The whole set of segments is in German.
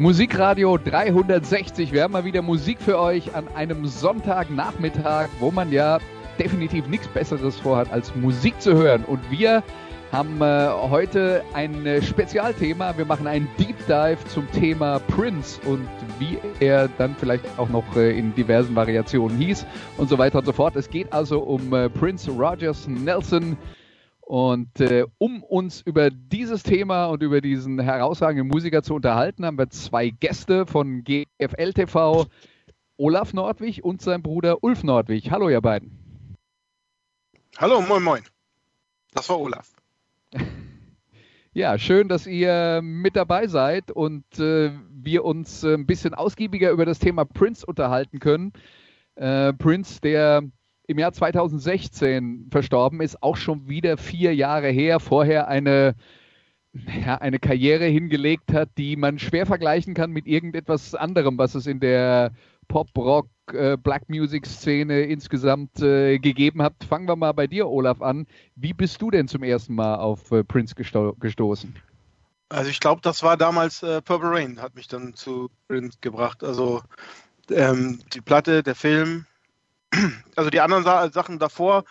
Musikradio 360. Wir haben mal wieder Musik für euch an einem Sonntagnachmittag, wo man ja definitiv nichts Besseres vorhat, als Musik zu hören. Und wir haben äh, heute ein äh, Spezialthema. Wir machen einen Deep Dive zum Thema Prince und wie er dann vielleicht auch noch äh, in diversen Variationen hieß und so weiter und so fort. Es geht also um äh, Prince Rogers Nelson. Und äh, um uns über dieses Thema und über diesen herausragenden Musiker zu unterhalten, haben wir zwei Gäste von GFL TV, Olaf Nordwig und sein Bruder Ulf Nordwig. Hallo, ihr beiden. Hallo, moin, moin. Das war Olaf. Ja, schön, dass ihr mit dabei seid und äh, wir uns ein bisschen ausgiebiger über das Thema Prince unterhalten können. Äh, Prince, der im Jahr 2016 verstorben ist, auch schon wieder vier Jahre her, vorher eine, ja, eine Karriere hingelegt hat, die man schwer vergleichen kann mit irgendetwas anderem, was es in der Pop, Rock, äh, Black Music Szene insgesamt äh, gegeben hat. Fangen wir mal bei dir, Olaf, an. Wie bist du denn zum ersten Mal auf äh, Prince gesto gestoßen? Also ich glaube, das war damals äh, Purple Rain, hat mich dann zu Prince gebracht. Also ähm, die Platte, der Film, also die anderen Sa Sachen davor,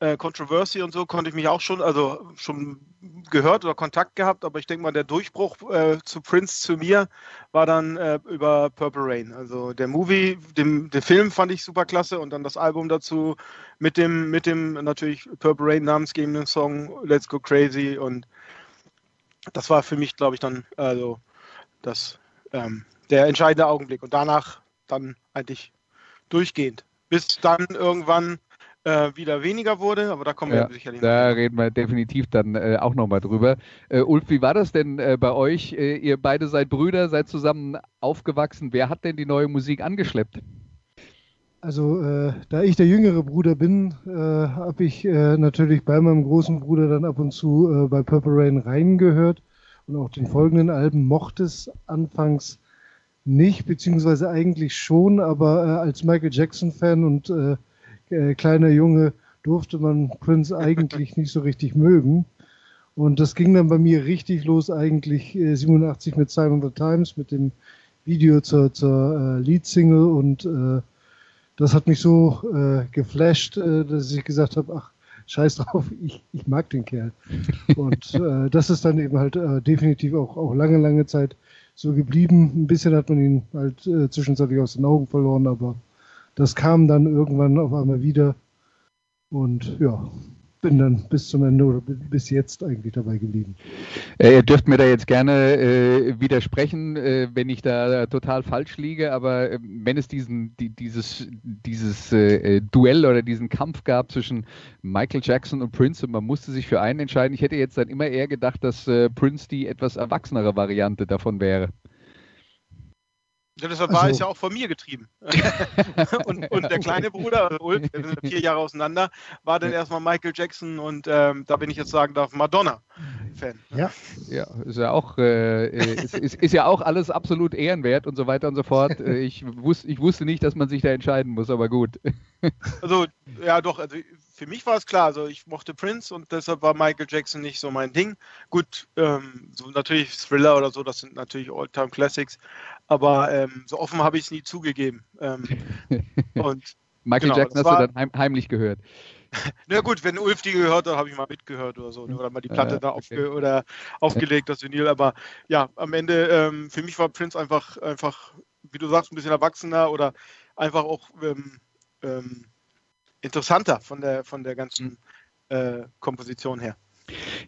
äh, Controversy und so konnte ich mich auch schon, also schon gehört oder Kontakt gehabt, aber ich denke mal, der Durchbruch äh, zu Prince zu mir war dann äh, über Purple Rain. Also der Movie, dem, den Film fand ich super klasse und dann das Album dazu mit dem, mit dem natürlich Purple Rain namensgebenden Song Let's Go Crazy und das war für mich, glaube ich, dann also das ähm, der entscheidende Augenblick und danach dann eigentlich durchgehend. Bis dann irgendwann äh, wieder weniger wurde, aber da kommen ja, wir sicherlich Da noch. reden wir definitiv dann äh, auch nochmal drüber. Äh, Ulf, wie war das denn äh, bei euch? Äh, ihr beide seid Brüder, seid zusammen aufgewachsen. Wer hat denn die neue Musik angeschleppt? Also, äh, da ich der jüngere Bruder bin, habe ich natürlich bei meinem großen Bruder dann ab und zu bei Purple Rain reingehört und auch den folgenden Alben mochte es anfangs nicht, beziehungsweise eigentlich schon, aber als Michael Jackson-Fan und äh, kleiner Junge durfte man Prince eigentlich nicht so richtig mögen. Und das ging dann bei mir richtig los, eigentlich äh, 87 mit Simon the Times, mit dem Video zur, zur äh, Lead-Single. Und äh, das hat mich so äh, geflasht, äh, dass ich gesagt habe, ach, scheiß drauf, ich, ich mag den Kerl. Und äh, das ist dann eben halt äh, definitiv auch, auch lange, lange Zeit so geblieben. Ein bisschen hat man ihn halt äh, zwischenzeitlich aus den Augen verloren, aber das kam dann irgendwann auf einmal wieder und ja, bin dann bis zum Ende oder bis jetzt eigentlich dabei geblieben. Äh, ihr dürft mir da jetzt gerne äh, widersprechen, äh, wenn ich da total falsch liege, aber äh, wenn es diesen, die, dieses, dieses äh, Duell oder diesen Kampf gab zwischen Michael Jackson und Prince und man musste sich für einen entscheiden, ich hätte jetzt dann immer eher gedacht, dass äh, Prince die etwas erwachsenere Variante davon wäre. Ja, deshalb war es ja auch von mir getrieben. und, und, der kleine Bruder, also Ulf, wir sind vier Jahre auseinander, war dann erstmal Michael Jackson und ähm, da bin ich jetzt sagen darf, Madonna-Fan. Ja. ja, ist ja auch, äh, ist, ist, ist, ja auch alles absolut ehrenwert und so weiter und so fort. Äh, ich, wus ich wusste nicht, dass man sich da entscheiden muss, aber gut. also, ja, doch, also für mich war es klar, also ich mochte Prince und deshalb war Michael Jackson nicht so mein Ding. Gut, ähm, so natürlich Thriller oder so, das sind natürlich All-Time Classics, aber ähm, so offen habe ich es nie zugegeben. Ähm, und Michael genau, Jackson hast war, du dann heim, heimlich gehört. Na gut, wenn Ulf die gehört hat, habe ich mal mitgehört oder so. Ne? Oder mal die Platte äh, da aufge oder aufgelegt, das Vinyl. Aber ja, am Ende, ähm, für mich war Prince einfach, einfach, wie du sagst, ein bisschen erwachsener oder einfach auch ähm, ähm, interessanter von der, von der ganzen äh, Komposition her.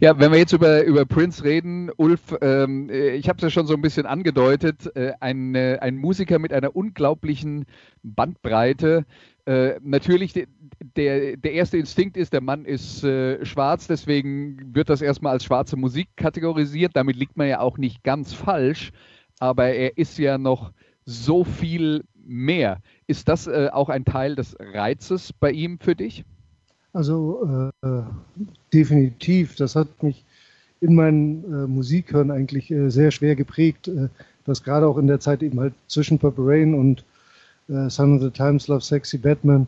Ja, wenn wir jetzt über, über Prince reden, Ulf, ähm, äh, ich habe es ja schon so ein bisschen angedeutet, äh, ein, äh, ein Musiker mit einer unglaublichen Bandbreite. Äh, natürlich, der, der erste Instinkt ist, der Mann ist äh, schwarz, deswegen wird das erstmal als schwarze Musik kategorisiert. Damit liegt man ja auch nicht ganz falsch, aber er ist ja noch so viel mehr. Ist das äh, auch ein Teil des Reizes bei ihm für dich? Also äh, definitiv. Das hat mich in meinen äh, Musikhören eigentlich äh, sehr schwer geprägt. Dass gerade auch in der Zeit eben halt zwischen Purple Rain und äh, Son of the Times, Love Sexy Batman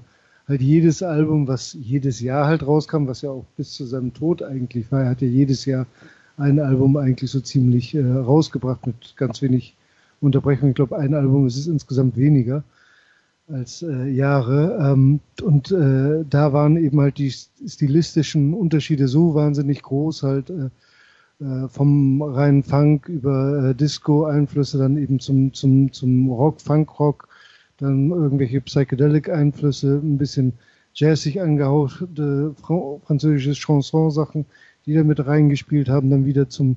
halt jedes Album, was jedes Jahr halt rauskam, was ja auch bis zu seinem Tod eigentlich war. Er hat ja jedes Jahr ein Album eigentlich so ziemlich äh, rausgebracht mit ganz wenig Unterbrechung. Ich glaube, ein Album ist es insgesamt weniger als äh, Jahre. Ähm, und äh, da waren eben halt die stilistischen Unterschiede so wahnsinnig groß, halt äh, äh vom reinen Funk über äh, Disco-Einflüsse dann eben zum, zum, zum Rock, Funk-Rock, dann irgendwelche Psychedelic-Einflüsse, ein bisschen jazzig angehauchte französische Chanson-Sachen, die da mit reingespielt haben, dann wieder zum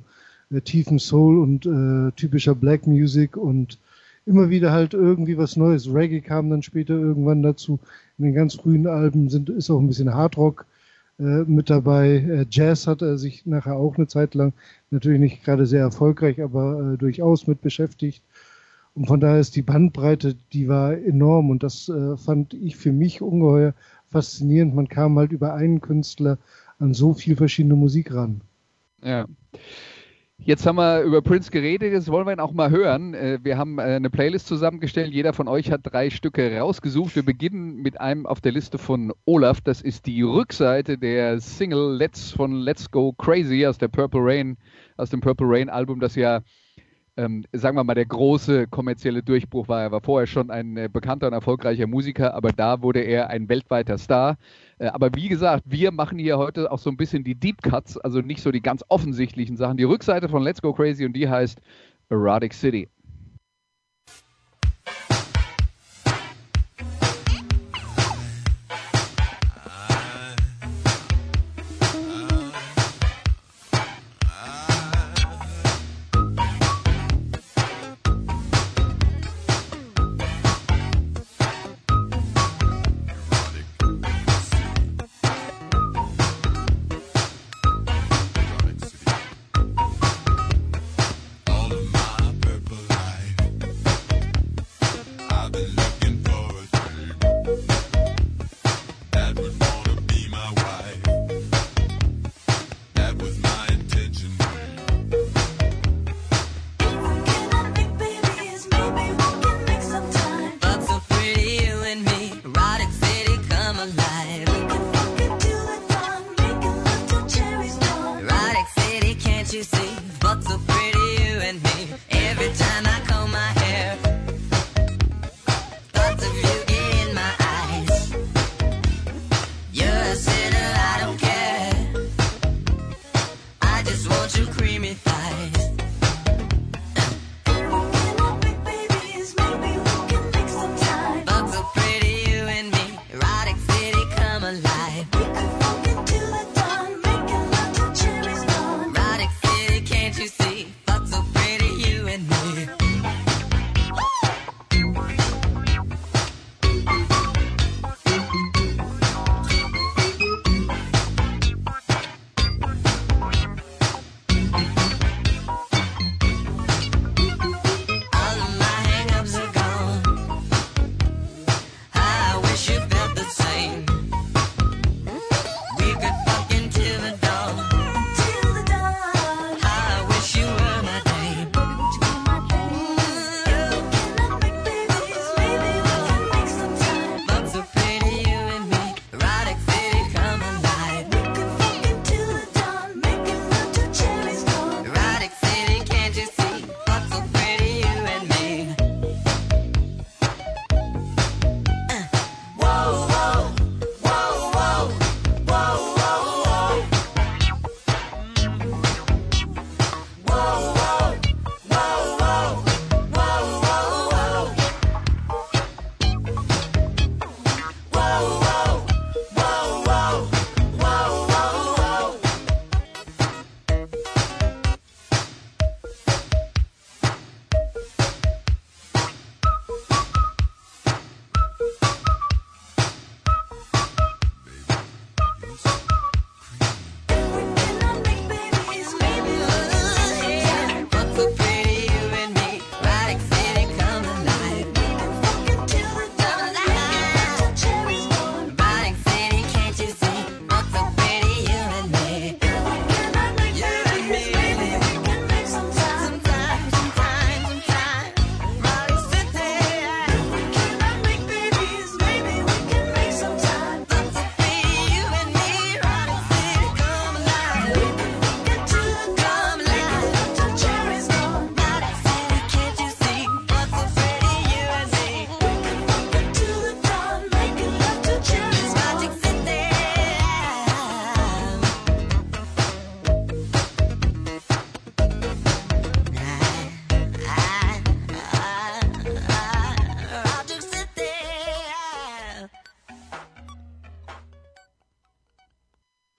äh, tiefen Soul und äh, typischer Black Music und immer wieder halt irgendwie was Neues. Reggae kam dann später irgendwann dazu. In den ganz frühen Alben sind, ist auch ein bisschen Hardrock äh, mit dabei. Äh, Jazz hat er sich nachher auch eine Zeit lang natürlich nicht gerade sehr erfolgreich, aber äh, durchaus mit beschäftigt. Und von daher ist die Bandbreite, die war enorm und das äh, fand ich für mich ungeheuer faszinierend. Man kam halt über einen Künstler an so viel verschiedene Musik ran. Ja. Jetzt haben wir über Prince geredet, jetzt wollen wir ihn auch mal hören. Äh, wir haben äh, eine Playlist zusammengestellt. Jeder von euch hat drei Stücke rausgesucht. Wir beginnen mit einem auf der Liste von Olaf. Das ist die Rückseite der Single Let's von Let's Go Crazy aus der Purple Rain, aus dem Purple Rain Album, das ja ähm, sagen wir mal, der große kommerzielle Durchbruch war. Er war vorher schon ein äh, bekannter und erfolgreicher Musiker, aber da wurde er ein weltweiter Star. Äh, aber wie gesagt, wir machen hier heute auch so ein bisschen die Deep Cuts, also nicht so die ganz offensichtlichen Sachen. Die Rückseite von Let's Go Crazy und die heißt Erotic City.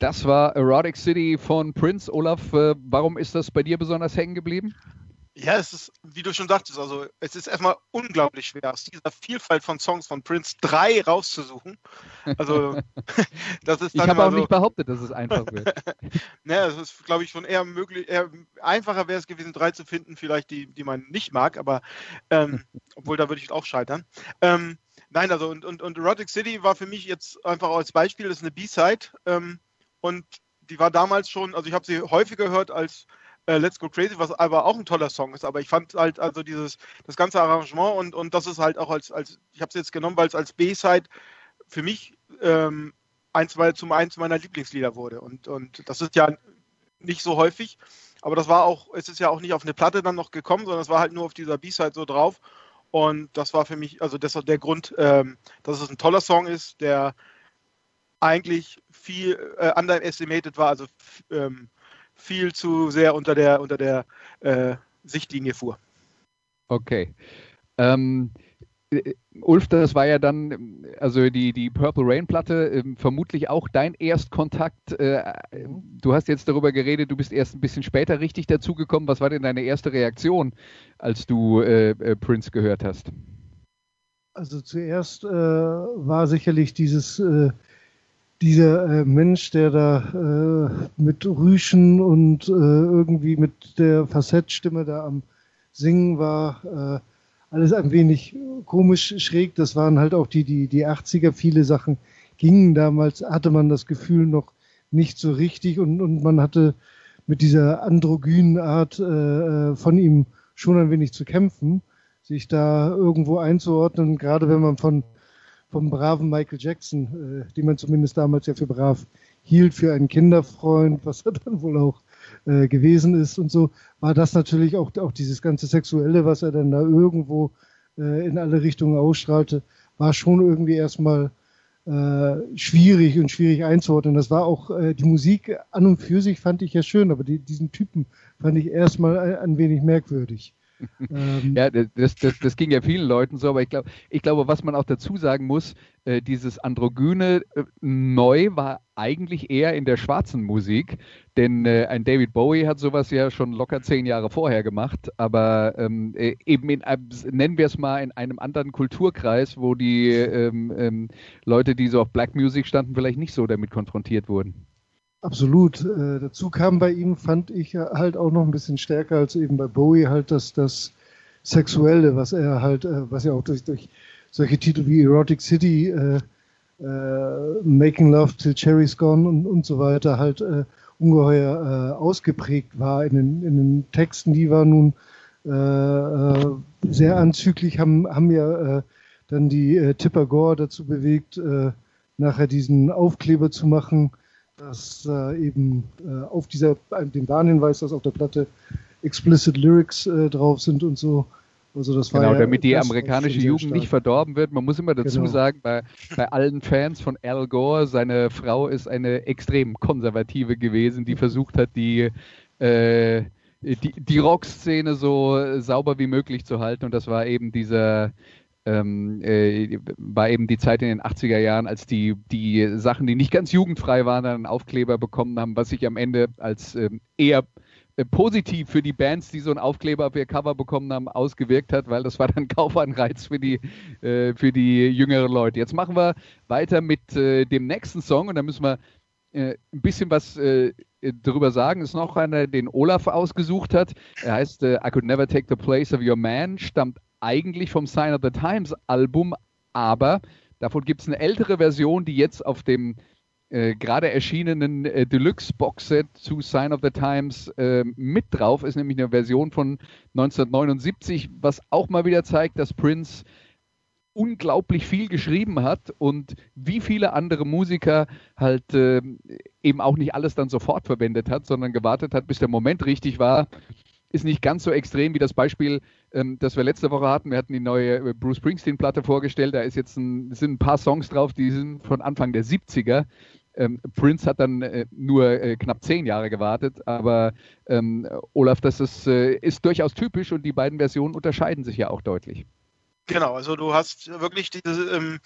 Das war Erotic City von Prince. Olaf, äh, warum ist das bei dir besonders hängen geblieben? Ja, es ist, wie du schon sagtest, also es ist erstmal unglaublich schwer, aus dieser Vielfalt von Songs von Prince drei rauszusuchen. Also das ist dann Ich habe auch so, nicht behauptet, dass es einfach wird. naja, es ist, glaube ich, schon eher möglich, eher einfacher wäre es gewesen, drei zu finden, vielleicht die, die man nicht mag, aber ähm, obwohl da würde ich auch scheitern. Ähm, nein, also und, und, und Erotic City war für mich jetzt einfach als Beispiel, das ist eine B-Side ähm, und die war damals schon, also ich habe sie häufiger gehört als äh, Let's Go Crazy, was aber auch ein toller Song ist. Aber ich fand halt also dieses, das ganze Arrangement und, und das ist halt auch als, als ich habe es jetzt genommen, weil es als B-Side für mich ähm, eins, weil zum eins meiner Lieblingslieder wurde. Und, und das ist ja nicht so häufig. Aber das war auch, es ist ja auch nicht auf eine Platte dann noch gekommen, sondern es war halt nur auf dieser B-Side so drauf. Und das war für mich, also das der Grund, ähm, dass es ein toller Song ist, der eigentlich viel äh, underestimated war, also ähm, viel zu sehr unter der, unter der äh, Sichtlinie fuhr. Okay. Ähm, äh, Ulf, das war ja dann, also die, die Purple Rain Platte, äh, vermutlich auch dein Erstkontakt. Äh, du hast jetzt darüber geredet, du bist erst ein bisschen später richtig dazugekommen. Was war denn deine erste Reaktion, als du äh, äh, Prince gehört hast? Also zuerst war sicherlich dieses dieser äh, Mensch, der da äh, mit Rüschen und äh, irgendwie mit der Facettstimme da am Singen war, äh, alles ein wenig komisch schräg. Das waren halt auch die, die, die 80er. Viele Sachen gingen damals, hatte man das Gefühl noch nicht so richtig und, und man hatte mit dieser androgynen Art äh, äh, von ihm schon ein wenig zu kämpfen, sich da irgendwo einzuordnen, gerade wenn man von vom braven Michael Jackson, äh, den man zumindest damals ja für brav hielt, für einen Kinderfreund, was er dann wohl auch äh, gewesen ist und so, war das natürlich auch, auch dieses ganze Sexuelle, was er dann da irgendwo äh, in alle Richtungen ausstrahlte, war schon irgendwie erstmal äh, schwierig und schwierig einzuordnen. Das war auch äh, die Musik an und für sich fand ich ja schön, aber die, diesen Typen fand ich erstmal ein, ein wenig merkwürdig ähm, ja, das, das, das ging ja vielen Leuten so, aber ich glaube, ich glaube, was man auch dazu sagen muss, äh, dieses Androgyne äh, neu war eigentlich eher in der schwarzen Musik, denn äh, ein David Bowie hat sowas ja schon locker zehn Jahre vorher gemacht, aber ähm, äh, eben in, nennen wir es mal in einem anderen Kulturkreis, wo die ähm, ähm, Leute, die so auf Black Music standen, vielleicht nicht so damit konfrontiert wurden. Absolut. Äh, dazu kam bei ihm, fand ich halt auch noch ein bisschen stärker als eben bei Bowie halt das, das Sexuelle, was er halt, äh, was ja auch durch, durch solche Titel wie Erotic City, äh, äh, Making Love Till Cherry's Gone und, und so weiter halt äh, ungeheuer äh, ausgeprägt war in den, in den Texten. Die waren nun sehr anzüglich, haben, haben ja dann die Tipper Gore dazu bewegt, nachher diesen Aufkleber zu machen, dass äh, eben äh, auf dieser, dem Warnhinweis, dass auf der Platte explicit Lyrics äh, drauf sind und so. Also das genau, ja damit die amerikanische Jugend nicht verdorben wird. Man muss immer dazu genau. sagen, bei, bei allen Fans von Al Gore, seine Frau ist eine extrem konservative gewesen, die versucht hat, die, äh, die, die Rockszene so sauber wie möglich zu halten. Und das war eben dieser ähm, äh, war eben die Zeit in den 80er Jahren, als die, die Sachen, die nicht ganz jugendfrei waren, dann einen Aufkleber bekommen haben, was sich am Ende als ähm, eher äh, positiv für die Bands, die so einen Aufkleber auf ihr Cover bekommen haben, ausgewirkt hat, weil das war dann Kaufanreiz für die, äh, für die jüngeren Leute. Jetzt machen wir weiter mit äh, dem nächsten Song und da müssen wir äh, ein bisschen was äh, darüber sagen. Ist noch einer, den Olaf ausgesucht hat. Er heißt I Could Never Take the Place of Your Man, stammt eigentlich vom Sign of the Times Album, aber davon gibt es eine ältere Version, die jetzt auf dem äh, gerade erschienenen äh, Deluxe Boxset zu Sign of the Times äh, mit drauf ist, nämlich eine Version von 1979, was auch mal wieder zeigt, dass Prince unglaublich viel geschrieben hat und wie viele andere Musiker halt äh, eben auch nicht alles dann sofort verwendet hat, sondern gewartet hat, bis der Moment richtig war ist nicht ganz so extrem wie das Beispiel, ähm, das wir letzte Woche hatten. Wir hatten die neue äh, Bruce Springsteen-Platte vorgestellt. Da ist jetzt ein, sind ein paar Songs drauf, die sind von Anfang der 70er. Ähm, Prince hat dann äh, nur äh, knapp zehn Jahre gewartet, aber ähm, Olaf, das ist, äh, ist durchaus typisch und die beiden Versionen unterscheiden sich ja auch deutlich. Genau, also du hast wirklich diese, ähm,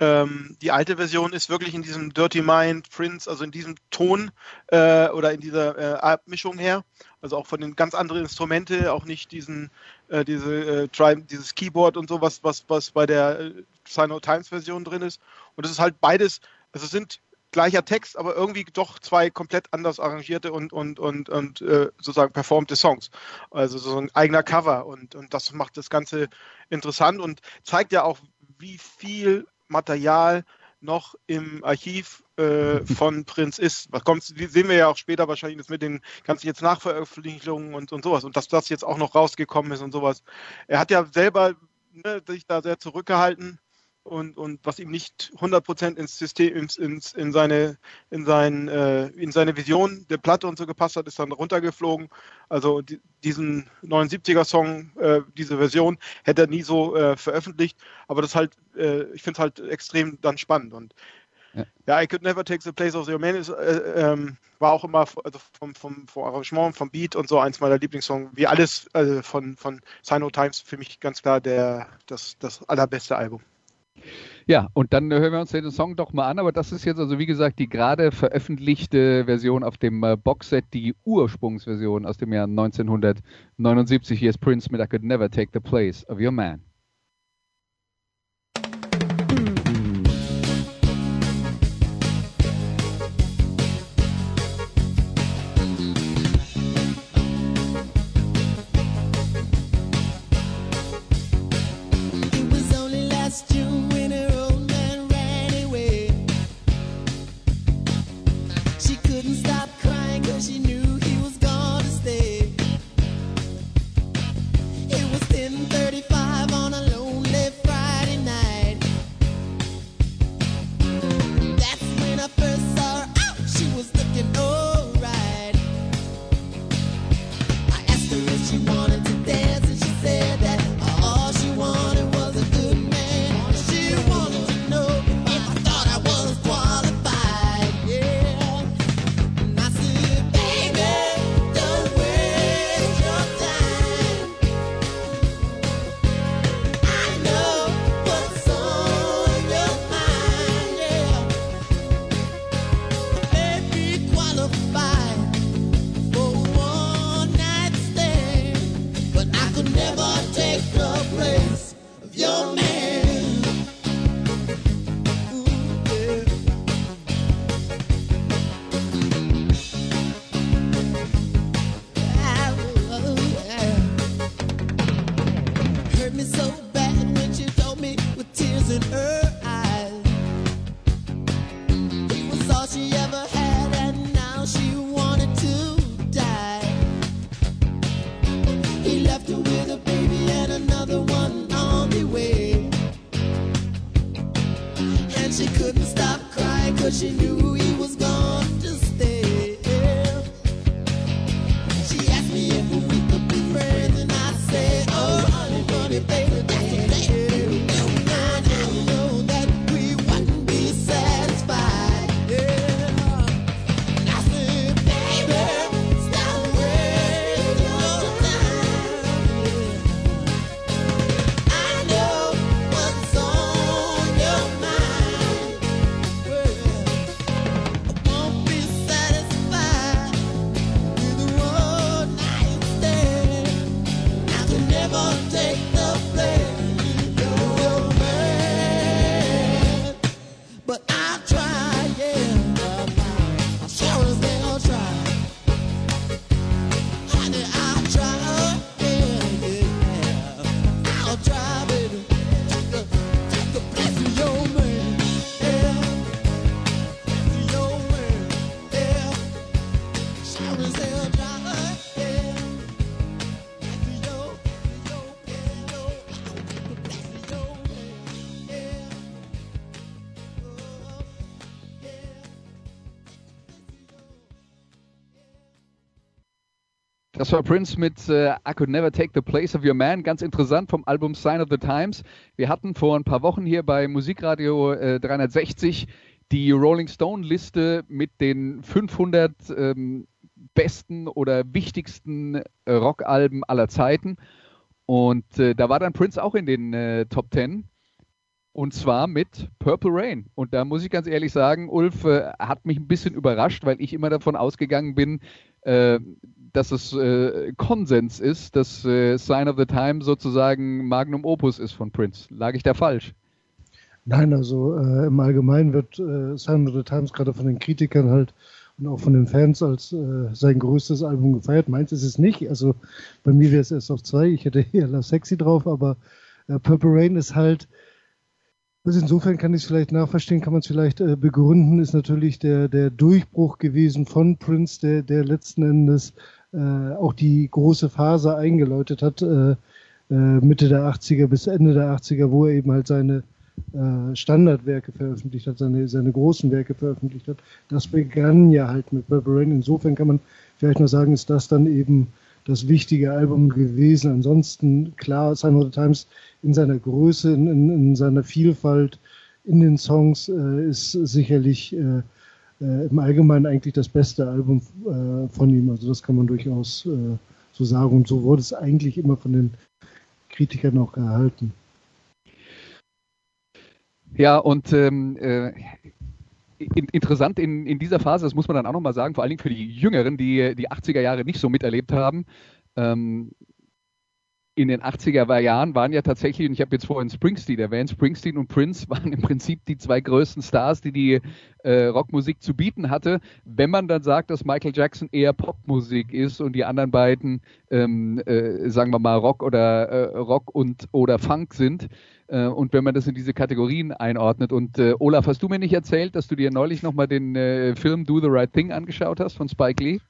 Ähm, die alte Version ist wirklich in diesem Dirty Mind Prince, also in diesem Ton äh, oder in dieser äh, Abmischung her. Also auch von den ganz anderen Instrumente, auch nicht diesen, äh, diese, äh, dieses Keyboard und so, was, was, bei der äh, Sign Times Version drin ist. Und es ist halt beides, also es sind gleicher Text, aber irgendwie doch zwei komplett anders arrangierte und, und, und, und äh, sozusagen performte Songs. Also so ein eigener Cover und, und das macht das Ganze interessant und zeigt ja auch, wie viel Material noch im Archiv äh, von Prinz ist. Was kommt, sehen wir ja auch später wahrscheinlich mit den ganzen jetzt Nachveröffentlichungen und, und sowas und dass das jetzt auch noch rausgekommen ist und sowas. Er hat ja selber ne, sich da sehr zurückgehalten und, und was ihm nicht 100% ins System, ins, ins, in, seine, in, sein, äh, in seine Vision der Platte und so gepasst hat, ist dann runtergeflogen. Also die, diesen 79er-Song, äh, diese Version, hätte er nie so äh, veröffentlicht. Aber das halt, äh, ich finde es halt extrem dann spannend. Und ja. ja. I Could Never Take the Place of the Man ist, äh, ähm, war auch immer also vom, vom, vom, Arrangement, vom Beat und so eins meiner Lieblingssongs. Wie alles also von, von Sino Times für mich ganz klar der, das, das allerbeste Album. Ja, und dann hören wir uns den Song doch mal an, aber das ist jetzt also wie gesagt die gerade veröffentlichte Version auf dem äh, Boxset, die Ursprungsversion aus dem Jahr 1979. Hier ist Prince mit I Could Never Take the Place of Your Man. War Prince mit äh, I Could Never Take the Place of Your Man. Ganz interessant vom Album Sign of the Times. Wir hatten vor ein paar Wochen hier bei Musikradio äh, 360 die Rolling Stone Liste mit den 500 ähm, besten oder wichtigsten äh, Rockalben aller Zeiten. Und äh, da war dann Prince auch in den äh, Top 10. Und zwar mit Purple Rain. Und da muss ich ganz ehrlich sagen, Ulf äh, hat mich ein bisschen überrascht, weil ich immer davon ausgegangen bin, äh, dass es äh, Konsens ist, dass äh, Sign of the Time sozusagen Magnum Opus ist von Prince. Lag ich da falsch? Nein, also äh, im Allgemeinen wird äh, Sign of the Times gerade von den Kritikern halt und auch von den Fans als äh, sein größtes Album gefeiert. Meins ist es nicht. Also bei mir wäre es erst auf zwei. Ich hätte eher Love Sexy drauf, aber äh, Purple Rain ist halt also insofern kann ich es vielleicht nachverstehen, kann man es vielleicht äh, begründen, ist natürlich der, der Durchbruch gewesen von Prince, der, der letzten Endes äh, auch die große Phase eingeläutet hat, äh, äh Mitte der 80er bis Ende der 80er, wo er eben halt seine äh, Standardwerke veröffentlicht hat, seine, seine großen Werke veröffentlicht hat. Das begann ja halt mit Purple Rain. Insofern kann man vielleicht noch sagen, ist das dann eben das wichtige Album gewesen. Ansonsten, klar, Sign of the Times in seiner Größe, in, in, in seiner Vielfalt in den Songs äh, ist sicherlich äh, äh, im Allgemeinen eigentlich das beste Album äh, von ihm. Also das kann man durchaus äh, so sagen. Und so wurde es eigentlich immer von den Kritikern auch gehalten. Ja, und ähm, äh, in, interessant in, in dieser Phase, das muss man dann auch nochmal sagen, vor allen Dingen für die Jüngeren, die die 80er Jahre nicht so miterlebt haben. Ähm, in den 80er Jahren waren ja tatsächlich, und ich habe jetzt vorhin Springsteen erwähnt, Springsteen und Prince waren im Prinzip die zwei größten Stars, die die äh, Rockmusik zu bieten hatte. Wenn man dann sagt, dass Michael Jackson eher Popmusik ist und die anderen beiden, ähm, äh, sagen wir mal, Rock oder äh, Rock und oder Funk sind, äh, und wenn man das in diese Kategorien einordnet. Und äh, Olaf, hast du mir nicht erzählt, dass du dir neulich nochmal den äh, Film Do the Right Thing angeschaut hast von Spike Lee?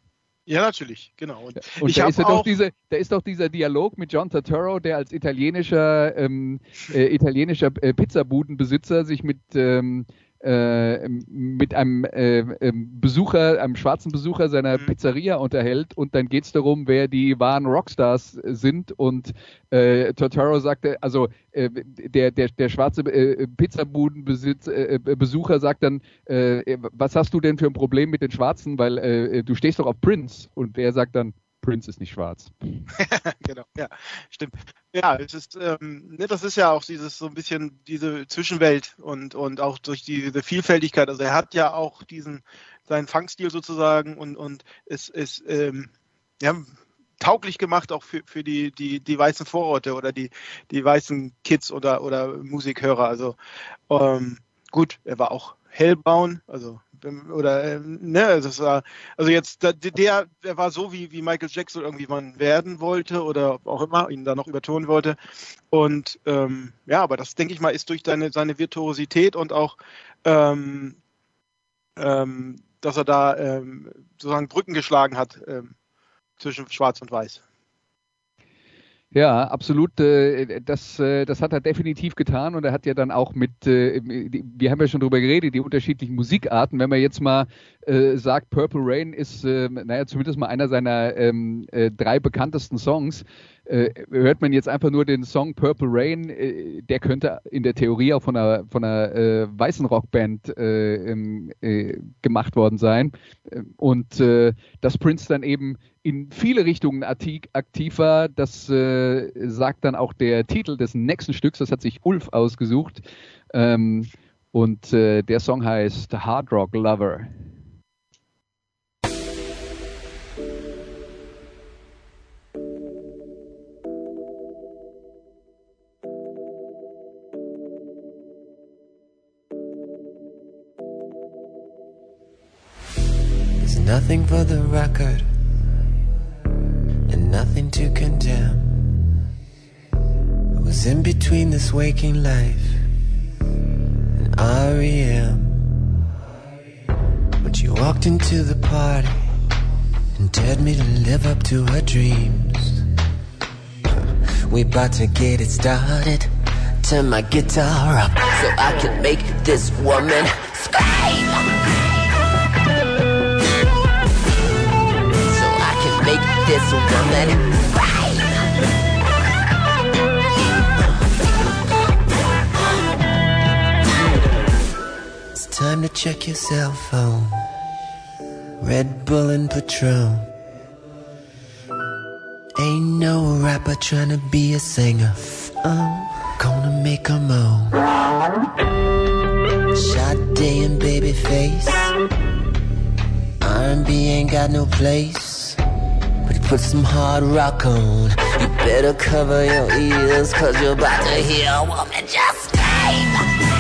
Ja, natürlich, genau. Und, und da, ist ja doch diese, da ist doch dieser Dialog mit John Turturro, der als italienischer, ähm, äh, italienischer äh, Pizzabudenbesitzer sich mit ähm, äh, mit einem äh, ähm, Besucher, einem schwarzen Besucher seiner mhm. Pizzeria unterhält und dann geht es darum, wer die wahren Rockstars sind und äh, Totaro sagte, also äh, der, der, der schwarze äh, Pizzabudenbesucher sagt dann, was hast du denn für ein Problem mit den Schwarzen, weil du stehst doch auf Prince und der sagt dann, Prince ist nicht schwarz. genau, ja, stimmt. Ja, es ist, ähm, ne, das ist ja auch dieses so ein bisschen diese Zwischenwelt und, und auch durch die, diese Vielfältigkeit. Also er hat ja auch diesen, seinen Funkstil sozusagen und, und es ist, ähm, ja, tauglich gemacht auch für, für die, die, die weißen Vororte oder die, die weißen Kids oder, oder Musikhörer. Also ähm, gut, er war auch Hellbound, also oder ähm, ne, das war also jetzt der, der war so wie wie Michael Jackson irgendwie man werden wollte oder auch immer ihn da noch übertonen wollte und ähm, ja, aber das denke ich mal ist durch seine seine Virtuosität und auch ähm, ähm, dass er da ähm, sozusagen Brücken geschlagen hat ähm, zwischen Schwarz und Weiß. Ja, absolut. Äh, das, äh, das hat er definitiv getan und er hat ja dann auch mit, äh, wir haben ja schon drüber geredet, die unterschiedlichen Musikarten. Wenn man jetzt mal sagt, Purple Rain ist, naja, zumindest mal einer seiner ähm, drei bekanntesten Songs, hört man jetzt einfach nur den Song Purple Rain, der könnte in der Theorie auch von einer, von einer weißen Rockband ähm, gemacht worden sein. Und dass Prince dann eben in viele Richtungen aktiv war. Das äh, sagt dann auch der Titel des nächsten Stücks. Das hat sich Ulf ausgesucht. Ähm, und äh, der Song heißt Hard Rock Lover. There's nothing for the record. And nothing to condemn. I was in between this waking life and REM. When she walked into the party and dared me to live up to her dreams. We about to get it started. Turn my guitar up so I can make this woman scream. This woman. It's time to check your cell phone. Red Bull and Patron. Ain't no rapper trying to be a singer. Oh, gonna make a move. Sade and babyface. R&B ain't got no place. Put some hard rock on. You better cover your ears, cause you're about to hear a woman just scream.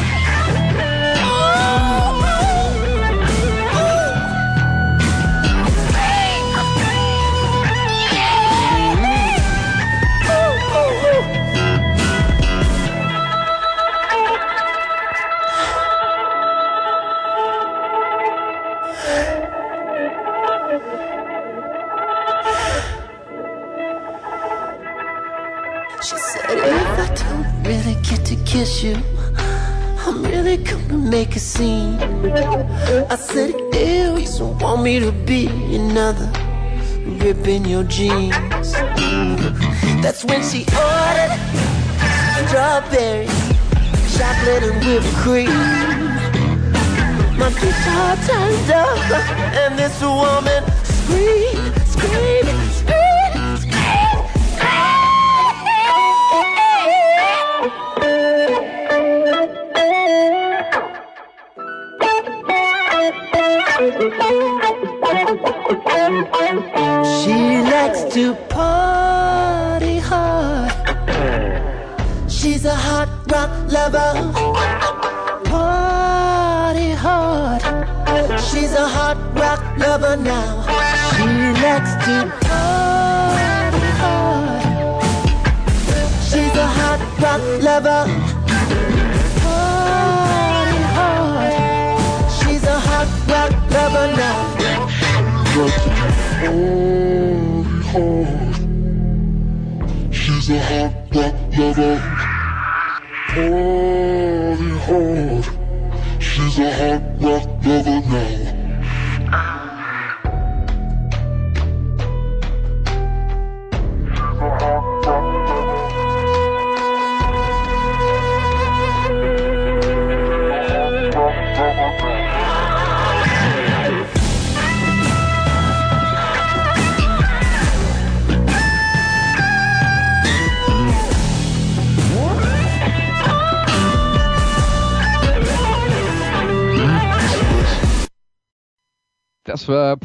Kiss you. I'm really gonna make a scene. I said, ew, you don't want me to be another rip in your jeans. That's when she ordered strawberries, chocolate and whipped cream. My guitar turned up, and this woman screamed, screamed, Likes to hard. She's a hot rock lover. Party hard. She's a hot rock lover now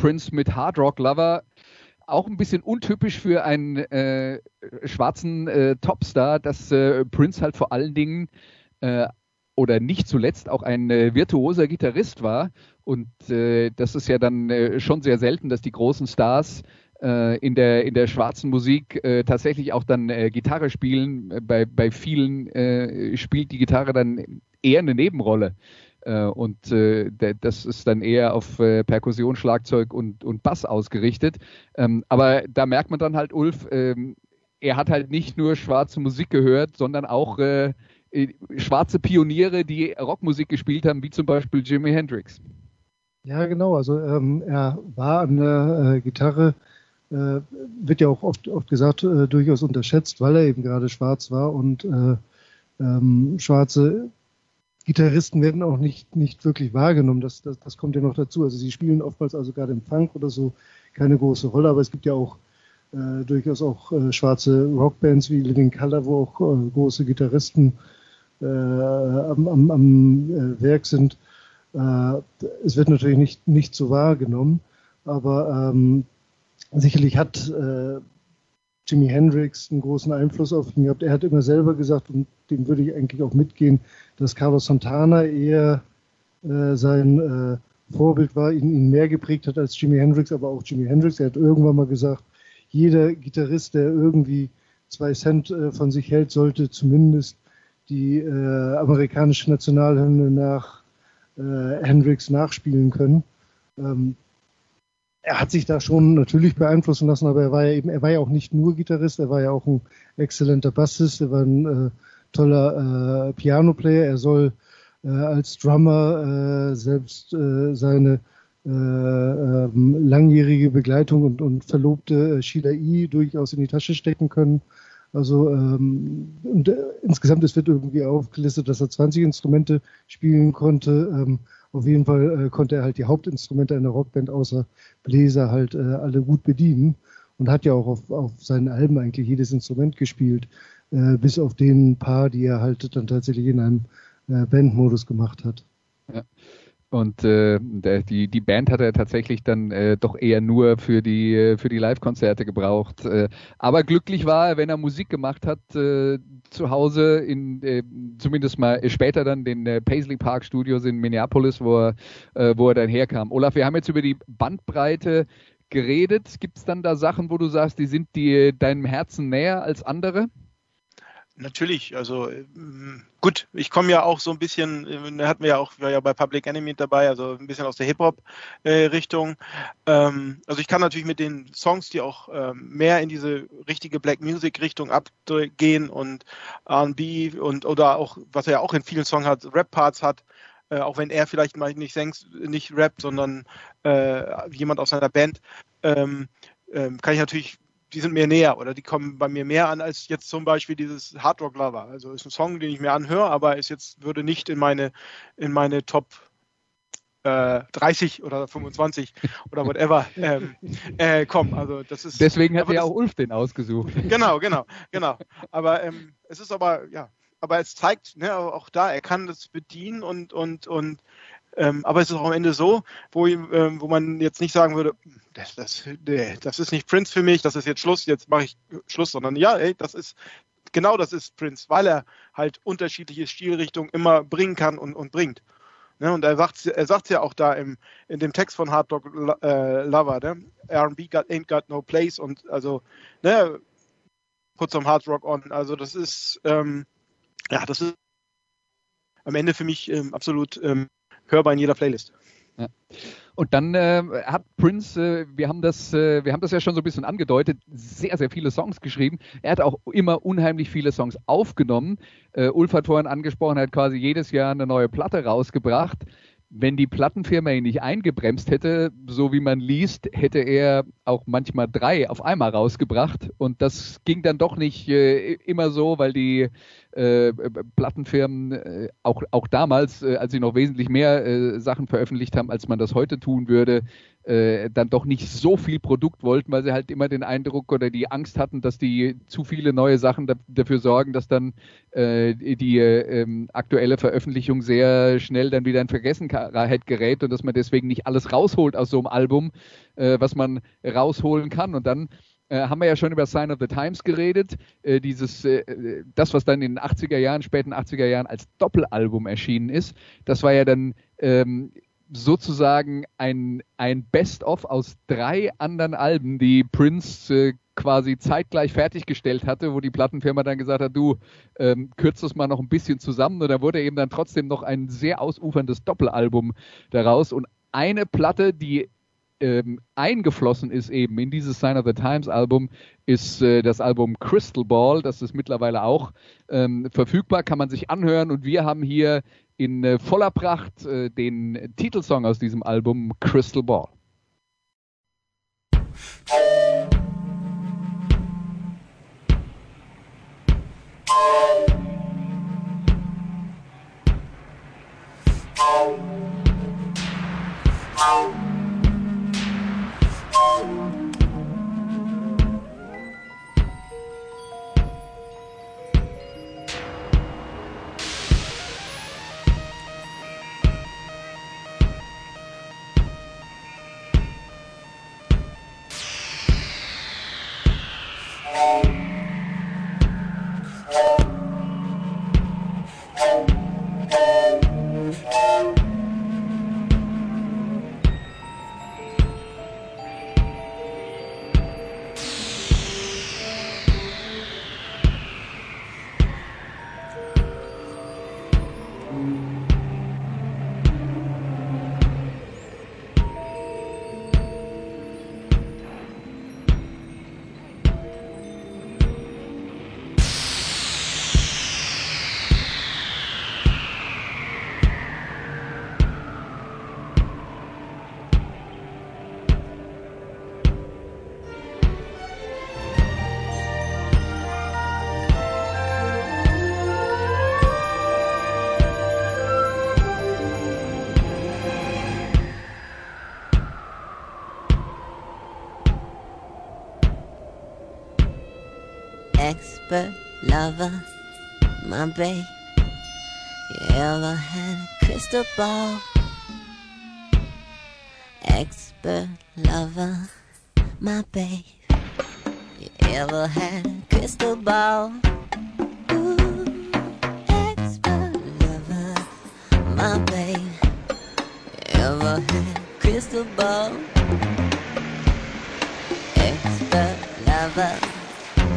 Prince mit Hard Rock Lover. Auch ein bisschen untypisch für einen äh, schwarzen äh, Topstar, dass äh, Prince halt vor allen Dingen äh, oder nicht zuletzt auch ein äh, virtuoser Gitarrist war. Und äh, das ist ja dann schon sehr selten, dass die großen Stars in, der, in der schwarzen Musik tatsächlich auch dann Gitarre spielen. Bei, bei vielen spielt die Gitarre dann eher eine Nebenrolle. Äh, und äh, das ist dann eher auf äh, Perkussion, Schlagzeug und, und Bass ausgerichtet. Ähm, aber da merkt man dann halt, Ulf, ähm, er hat halt nicht nur schwarze Musik gehört, sondern auch schwarze Pioniere, die Rockmusik gespielt haben, wie zum Beispiel Jimi Hendrix. Ja, genau. Also ähm, er war an der äh, Gitarre, äh, wird ja auch oft, oft gesagt, äh, durchaus unterschätzt, weil er eben gerade schwarz war und ähm, schwarze Gitarristen werden auch nicht, nicht wirklich wahrgenommen. Das, das, das kommt ja noch dazu. Also sie spielen oftmals also gerade im Funk oder so keine große Rolle, aber es gibt ja auch äh, durchaus auch äh, schwarze Rockbands wie Living Color, wo auch äh, große Gitarristen äh, am, am, am äh, Werk sind. Äh, es wird natürlich nicht, nicht so wahrgenommen, aber ähm, sicherlich hat äh, Jimi Hendrix einen großen Einfluss auf ihn gehabt. Er hat immer selber gesagt, und dem würde ich eigentlich auch mitgehen, dass Carlos Santana eher äh, sein äh, Vorbild war, ihn, ihn mehr geprägt hat als Jimi Hendrix, aber auch Jimi Hendrix. Er hat irgendwann mal gesagt, jeder Gitarrist, der irgendwie zwei Cent äh, von sich hält, sollte zumindest die äh, amerikanische Nationalhymne nach äh, Hendrix nachspielen können. Ähm, er hat sich da schon natürlich beeinflussen lassen, aber er war ja eben, er war ja auch nicht nur Gitarrist, er war ja auch ein exzellenter Bassist, er war ein äh, toller äh, Piano-Player, er soll äh, als Drummer äh, selbst äh, seine äh, ähm, langjährige Begleitung und, und Verlobte äh, Sheila E. durchaus in die Tasche stecken können. Also ähm, und, äh, insgesamt es wird irgendwie aufgelistet, dass er 20 Instrumente spielen konnte. Ähm, auf jeden Fall äh, konnte er halt die Hauptinstrumente einer Rockband außer Bläser halt äh, alle gut bedienen und hat ja auch auf, auf seinen Alben eigentlich jedes Instrument gespielt. äh, bis auf den paar, die er halt dann tatsächlich in einem äh, Bandmodus gemacht hat. Ja. Und äh, die, die Band hat er tatsächlich dann äh, doch eher nur für die, äh, für die Live-Konzerte gebraucht. Äh, aber glücklich war er, wenn er Musik gemacht hat, äh, zu Hause in äh, zumindest mal später dann den äh, Paisley Park Studios in Minneapolis, wo er, äh, wo er dann herkam. Olaf, wir haben jetzt über die Bandbreite geredet. Gibt es dann da Sachen, wo du sagst, die sind die, deinem Herzen näher als andere? Natürlich, also ähm, gut, ich komme ja auch so ein bisschen, äh, hatten wir ja auch, war ja bei Public Enemy dabei, also ein bisschen aus der Hip-Hop-Richtung. ähm, also ich kann natürlich mit den Songs, die auch ähm, mehr in diese richtige Black Music-Richtung abgehen und R&B und oder auch, was er ja auch in vielen Songs hat, Rap-Parts hat, äh, auch wenn er vielleicht mal nicht singt, nicht rappt, sondern äh, jemand aus seiner Band, ähm, ähm, kann ich natürlich die sind mir näher oder die kommen bei mir mehr an als jetzt zum Beispiel dieses Hard Rock Lover. Also ist ein Song, den ich mir anhöre, aber ist jetzt würde nicht in meine in meine Top äh, 30 oder 25 oder whatever ähm, äh, kommen. Also das ist deswegen hat ja auch Ulf den ausgesucht. Genau, genau, genau. Aber ähm, es ist aber ja, aber es zeigt ne, auch da, er kann das bedienen und und und ähm, aber es ist auch am Ende so, wo, ähm, wo man jetzt nicht sagen würde, das, das, das ist nicht Prince für mich, das ist jetzt Schluss, jetzt mache ich Schluss, sondern ja, ey, das ist genau das ist Prince, weil er halt unterschiedliche Stilrichtungen immer bringen kann und, und bringt. Ne, und er sagt er sagt ja auch da im, in dem Text von Hard Dog äh, Lover, ne? R&B ain't got no place und also ne, put some Hard Rock on. Also das ist ähm, ja das ist am Ende für mich ähm, absolut ähm, hörbar in jeder Playlist. Ja. Und dann äh, hat Prince, äh, wir haben das, äh, wir haben das ja schon so ein bisschen angedeutet, sehr, sehr viele Songs geschrieben. Er hat auch immer unheimlich viele Songs aufgenommen. Äh, Ulf hat vorhin angesprochen, er hat quasi jedes Jahr eine neue Platte rausgebracht wenn die Plattenfirma ihn nicht eingebremst hätte, so wie man liest, hätte er auch manchmal drei auf einmal rausgebracht. Und das ging dann doch nicht äh, immer so, weil die äh, Plattenfirmen äh, auch, auch damals, äh, als sie noch wesentlich mehr äh, Sachen veröffentlicht haben, als man das heute tun würde, äh, dann doch nicht so viel Produkt wollten, weil sie halt immer den Eindruck oder die Angst hatten, dass die zu viele neue Sachen da, dafür sorgen, dass dann äh, die äh, aktuelle Veröffentlichung sehr schnell dann wieder in Vergessenheit gerät und dass man deswegen nicht alles rausholt aus so einem Album, äh, was man rausholen kann. Und dann äh, haben wir ja schon über Sign of the Times geredet. Äh, dieses, äh, das, was dann in den 80er Jahren, späten 80er Jahren als Doppelalbum erschienen ist, das war ja dann ähm, sozusagen ein, ein Best-of aus drei anderen Alben, die Prince äh, quasi zeitgleich fertiggestellt hatte, wo die Plattenfirma dann gesagt hat, du ähm, kürzt das mal noch ein bisschen zusammen und da wurde eben dann trotzdem noch ein sehr ausuferndes Doppelalbum daraus und eine Platte, die ähm, eingeflossen ist eben in dieses Sign of the Times Album, ist äh, das Album Crystal Ball. Das ist mittlerweile auch ähm, verfügbar, kann man sich anhören. Und wir haben hier in äh, voller Pracht äh, den Titelsong aus diesem Album Crystal Ball. Thank mm -hmm. you. paper lover, my babe. You ever had a crystal ball? Expert lover, my babe. You ever had a crystal ball? Ooh, expert lover, my babe. You ever had a crystal ball? Expert lover,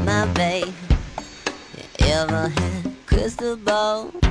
my babe had. Crystal ball.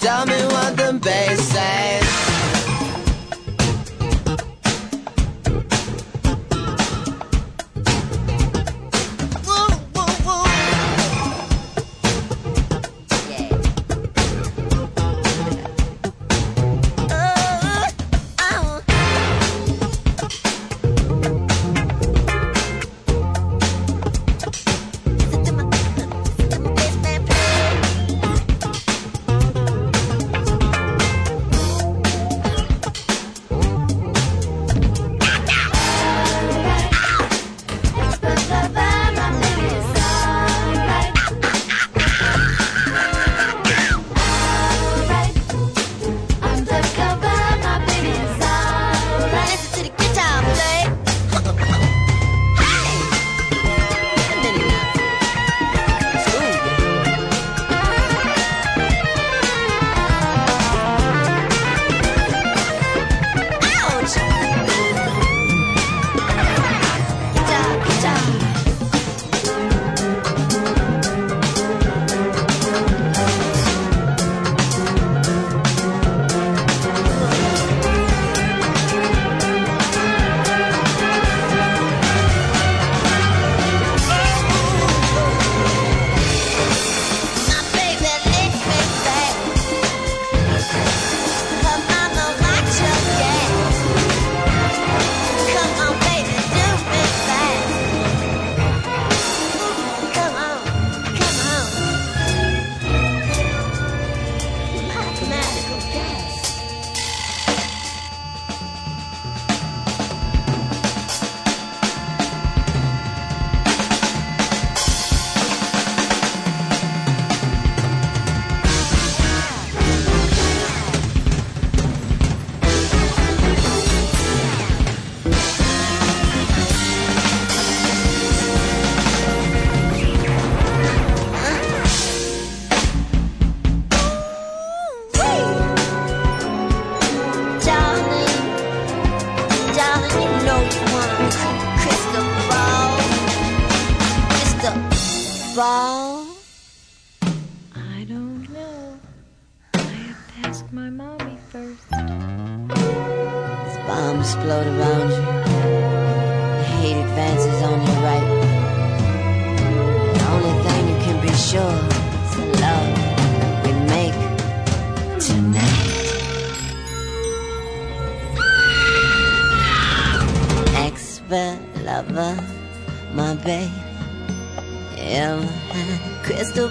Tell me what the bass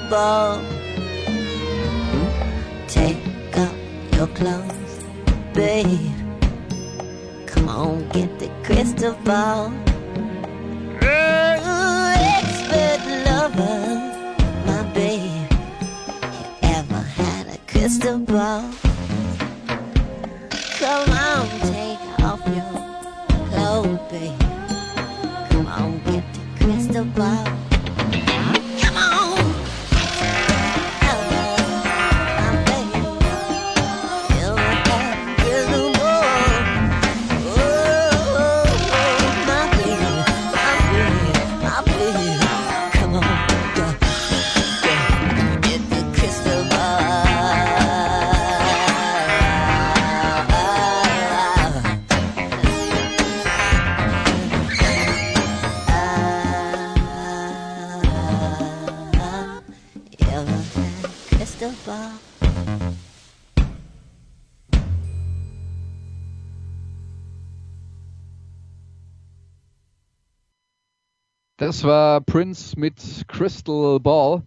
crystal Das war Prince mit Crystal Ball.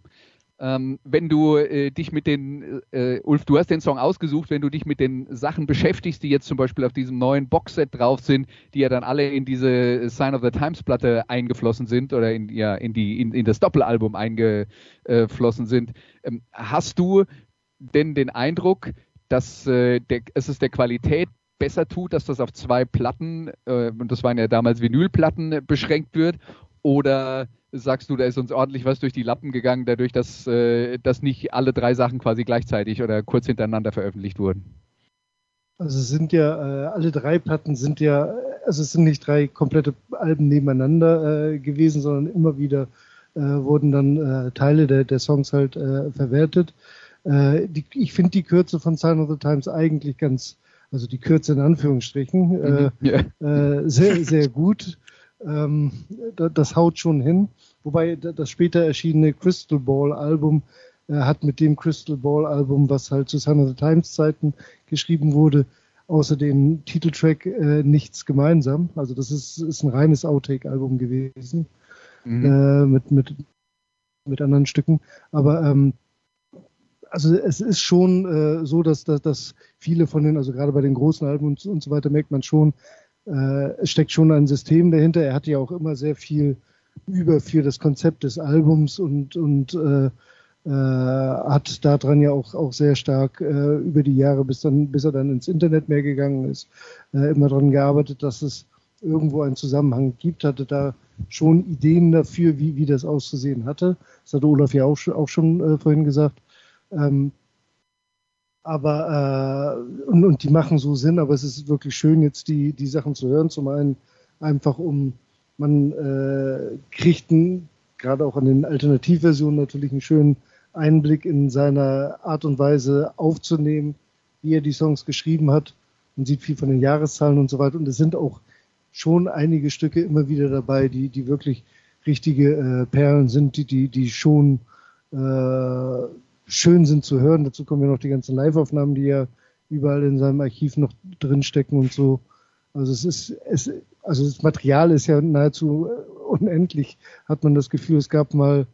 Ähm, wenn du äh, dich mit den, äh, Ulf, du hast den Song ausgesucht, wenn du dich mit den Sachen beschäftigst, die jetzt zum Beispiel auf diesem neuen Boxset drauf sind, die ja dann alle in diese Sign of the Times Platte eingeflossen sind oder in, ja, in, die, in, in das Doppelalbum eingeflossen sind, ähm, hast du denn den Eindruck, dass äh, der, es ist der Qualität besser tut, dass das auf zwei Platten, äh, und das waren ja damals Vinylplatten, beschränkt wird? Oder sagst du, da ist uns ordentlich was durch die Lappen gegangen, dadurch, dass, äh, dass nicht alle drei Sachen quasi gleichzeitig oder kurz hintereinander veröffentlicht wurden? Also es sind ja, äh, alle drei Platten sind ja, also es sind nicht drei komplette Alben nebeneinander äh, gewesen, sondern immer wieder äh, wurden dann äh, Teile der, der Songs halt äh, verwertet. Äh, die, ich finde die Kürze von Sign of the Times eigentlich ganz, also die Kürze in Anführungsstrichen, äh, Ja. äh, sehr, sehr gut. Ähm, da, das haut schon hin. Wobei da- das später erschienene Crystal Ball Album äh, hat mit dem Crystal Ball Album, was halt zu Sun of the Times Zeiten geschrieben wurde, außer dem Titeltrack äh, nichts gemeinsam. Also das ist, ist ein reines Outtake-Album gewesen Mhm. äh, mit, mit, mit anderen Stücken. Aber ähm, also es ist schon äh, so, dass, dass, dass viele von den, also gerade bei den großen Alben und, und so weiter, merkt man schon, es steckt schon ein System dahinter. Er hatte ja auch immer sehr viel über für das Konzept des Albums und, und äh, äh, hat daran ja auch, auch sehr stark äh, über die Jahre, bis, dann, bis er dann ins Internet mehr gegangen ist, äh, immer daran gearbeitet, dass es irgendwo einen Zusammenhang gibt, hatte da schon Ideen dafür, wie, wie das auszusehen hatte. Das hatte Olaf ja auch, auch schon äh, vorhin gesagt. Ähm, aber äh, und, und die machen so Sinn, aber es ist wirklich schön, jetzt die, die Sachen zu hören. Zum einen einfach um, man äh, kriegt einen, gerade auch an den Alternativversionen natürlich einen schönen Einblick in seiner Art und Weise aufzunehmen, wie er die Songs geschrieben hat. Man sieht viel von den Jahreszahlen und so weiter. Und es sind auch schon einige Stücke immer wieder dabei, die, die wirklich richtige äh, Perlen sind, die, die, die schon äh, schön sind zu hören. Dazu kommen ja noch die ganzen Live-Aufnahmen, die ja überall in seinem Archiv noch drinstecken und so. Also es ist, es, also das Material ist ja nahezu äh, unendlich, hat man das Gefühl. Es gab mal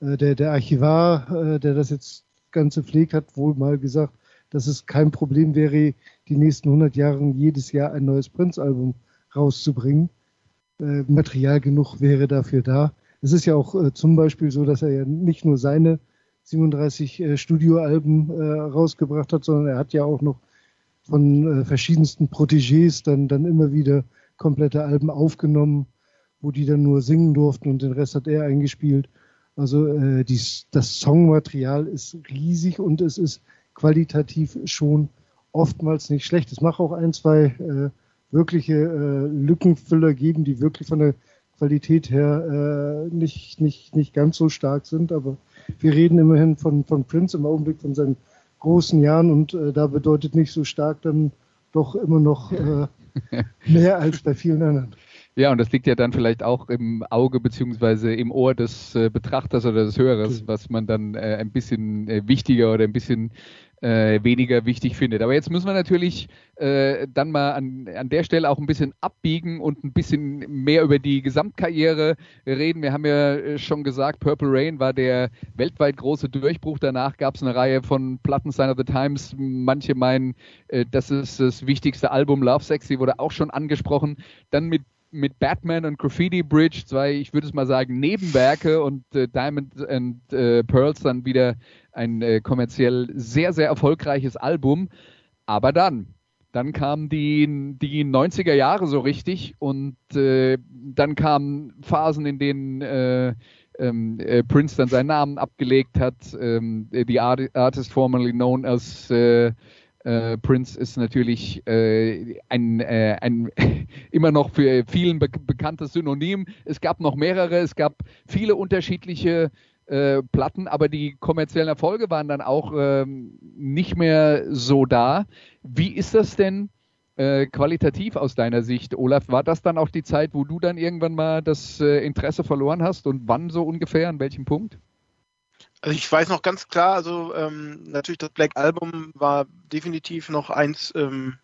äh, der, der Archivar, äh, der das jetzt Ganze pflegt, hat wohl mal gesagt, dass es kein Problem wäre, die nächsten 100 Jahre jedes Jahr ein neues Prince-Album rauszubringen. Äh, Material genug wäre dafür da. Es ist ja auch äh, zum Beispiel so, dass er ja nicht nur seine 37 äh, Studioalben äh, rausgebracht hat, sondern er hat ja auch noch von äh, verschiedensten Protégés dann, dann immer wieder komplette Alben aufgenommen, wo die dann nur singen durften und den Rest hat er eingespielt. Also äh, dies, das Songmaterial ist riesig und es ist qualitativ schon oftmals nicht schlecht. Es macht auch ein, zwei äh, wirkliche äh, Lückenfüller geben, die wirklich von der Qualität her äh, nicht, nicht, nicht ganz so stark sind, aber wir reden immerhin von, von Prince im Augenblick von seinen großen Jahren und äh, da bedeutet nicht so stark dann doch immer noch äh, mehr als bei vielen anderen. Ja, und das liegt ja dann vielleicht auch im Auge beziehungsweise im Ohr des äh, Betrachters oder des Hörers, was man dann äh, ein bisschen äh, wichtiger oder ein bisschen äh, weniger wichtig findet. Aber jetzt müssen wir natürlich äh, dann mal an, an der Stelle auch ein bisschen abbiegen und ein bisschen mehr über die Gesamtkarriere reden. Wir haben ja äh, schon gesagt, Purple Rain war der weltweit große Durchbruch. Danach gab es eine Reihe von Platten Sign of the Times. Manche meinen, äh, das ist das wichtigste Album. Love Sexy wurde auch schon angesprochen. Dann mit mit Batman und Graffiti Bridge, zwei, ich würde es mal sagen, Nebenwerke und äh, Diamond and äh, Pearls dann wieder ein äh, kommerziell sehr, sehr erfolgreiches Album. Aber dann, dann kamen die, die 90er Jahre so richtig und äh, dann kamen Phasen, in denen äh, ähm, äh, Prince dann seinen Namen abgelegt hat. Ähm, die Art Artist formerly known as äh, Prince ist natürlich äh, ein, äh, ein immer noch für vielen be bekanntes Synonym. Es gab noch mehrere, es gab viele unterschiedliche äh, Platten, aber die kommerziellen Erfolge waren dann auch ähm, nicht mehr so da. Wie ist das denn äh, qualitativ aus deiner Sicht, Olaf? War das dann auch die Zeit, wo du dann irgendwann mal das äh, Interesse verloren hast und wann so ungefähr, an welchem Punkt? Also ich weiß noch ganz klar, also ähm, natürlich das Black Album war definitiv noch eins, ähm,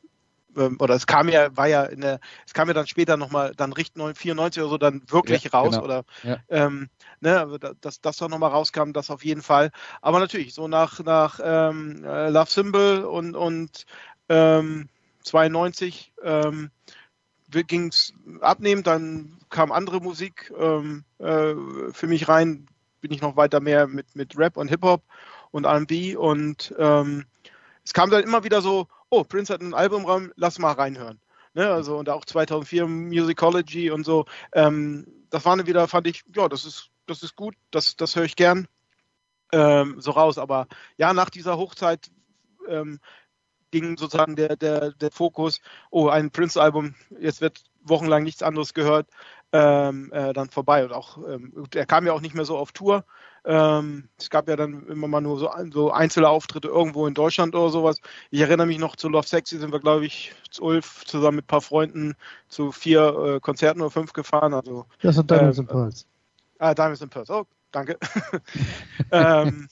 ähm, oder es kam ja, war ja in der, es kam ja dann später nochmal, dann Richt 94 oder so dann wirklich Ja, raus genau. oder Ja. ähm, ne, also da- dass das dann nochmal rauskam, das auf jeden Fall. Aber natürlich, so nach, nach ähm, äh, Love Symbol und, und ähm, 92 ähm, ging es abnehmend, dann kam andere Musik ähm, äh, für mich rein, bin ich noch weiter mehr mit, mit Rap und Hip-Hop und R&B und ähm, es kam dann immer wieder so, oh, Prince hat ein Album raus, lass mal reinhören. Ne, also und auch 2004 Musicology und so. Ähm, das war dann wieder, fand ich, ja, das ist, das ist gut, das, das höre ich gern ähm, so raus. Aber ja, nach dieser Hochzeit ähm, ging sozusagen der, der, der Fokus, oh, ein Prince-Album, jetzt wird wochenlang nichts anderes gehört, ähm, äh, dann vorbei. Und auch, ähm, er kam ja auch nicht mehr so auf Tour. Ähm, es gab ja dann immer mal nur so, so einzelne Auftritte irgendwo in Deutschland oder sowas. Ich erinnere mich noch zu Love Sexy sind wir, glaube ich, zu Ulf zusammen mit ein paar Freunden zu vier äh, Konzerten oder fünf gefahren. Also Das hat Diamonds Ähm, and Pearls. Ah, Diamonds and Pearls. Oh, danke. ähm,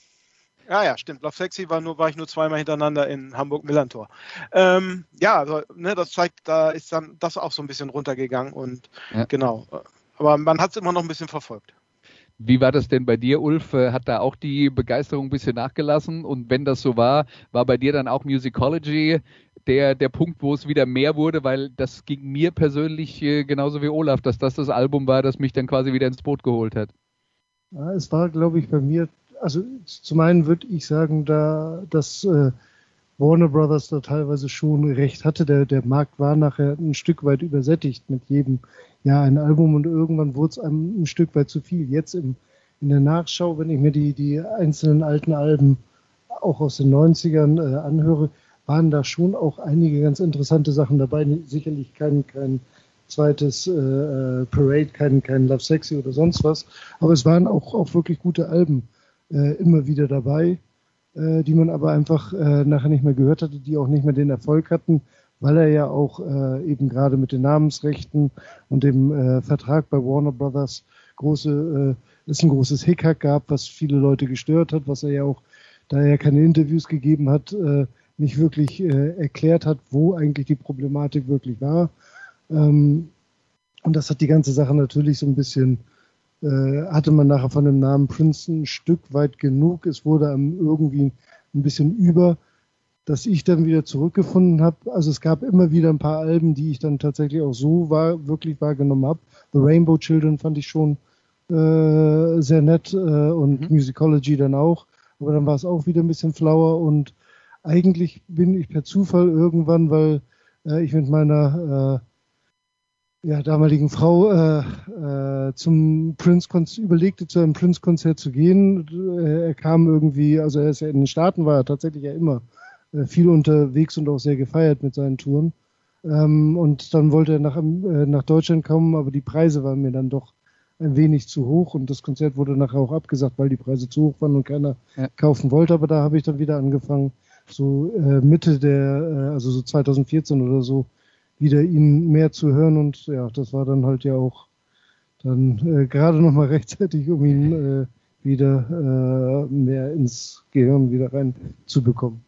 ja, ja, stimmt. Love Sexy war nur, war ich nur zweimal hintereinander in Hamburg-Millantor. Ähm, ja, also, ne, das zeigt, da ist dann das auch so ein bisschen runtergegangen und Ja. genau. Aber man hat es immer noch ein bisschen verfolgt. Wie war das denn bei dir, Ulf? Äh, Hat da auch die Begeisterung ein bisschen nachgelassen? Und wenn das so war, war bei dir dann auch Musicology der, der Punkt, wo es wieder mehr wurde? Weil das ging mir persönlich äh, genauso wie Olaf, dass das das Album war, das mich dann quasi wieder ins Boot geholt hat. Ja, es war, glaube ich, bei mir, also zum einen würde ich sagen, da dass äh, Warner Brothers da teilweise schon recht hatte. Der, der Markt war nachher ein Stück weit übersättigt mit jedem Jahr ein Album und irgendwann wurde es einem ein Stück weit zu viel. Jetzt im, in der Nachschau, wenn ich mir die, die einzelnen alten Alben auch aus den 90ern äh, anhöre, waren da schon auch einige ganz interessante Sachen dabei. Sicherlich kein, kein zweites äh, äh, Parade, kein, kein Love Sexy oder sonst was. Aber es waren auch, auch wirklich gute Alben äh, immer wieder dabei, äh, die man aber einfach äh, nachher nicht mehr gehört hatte, die auch nicht mehr den Erfolg hatten, weil er ja auch äh, eben gerade mit den Namensrechten und dem äh, Vertrag bei Warner Brothers große, äh, es ein großes Hickhack gab, was viele Leute gestört hat, was er ja auch, da er ja keine Interviews gegeben hat, nicht wirklich erklärt hat, wo eigentlich die Problematik wirklich war. Ähm, und das hat die ganze Sache natürlich so ein bisschen, hatte man nachher von dem Namen Princeton ein Stück weit genug. Es wurde einem irgendwie ein bisschen über, dass ich dann wieder zurückgefunden habe. Also es gab immer wieder ein paar Alben, die ich dann tatsächlich auch so wahr, wirklich wahrgenommen habe. The Rainbow Children fand ich schon äh, sehr nett äh, und Musicology dann auch. Aber dann war es auch wieder ein bisschen flauer und eigentlich bin ich per Zufall irgendwann, weil äh, ich mit meiner äh, ja, damaligen Frau äh, äh, zum Prince überlegte, zu einem Prince-Konzert zu gehen. Äh, er kam irgendwie, also er ist ja in den Staaten, war er tatsächlich ja immer äh, viel unterwegs und auch sehr gefeiert mit seinen Touren. Ähm, und dann wollte er nach, äh, nach Deutschland kommen, aber die Preise waren mir dann doch ein wenig zu hoch und das Konzert wurde nachher auch abgesagt, weil die Preise zu hoch waren und keiner Ja. kaufen wollte. Aber da habe ich dann wieder angefangen, so äh, Mitte der, also so 2014 oder so, wieder ihn mehr zu hören und ja, das war dann halt ja auch dann äh, gerade noch mal rechtzeitig, um ihn äh, wieder äh, mehr ins Gehirn wieder reinzubekommen.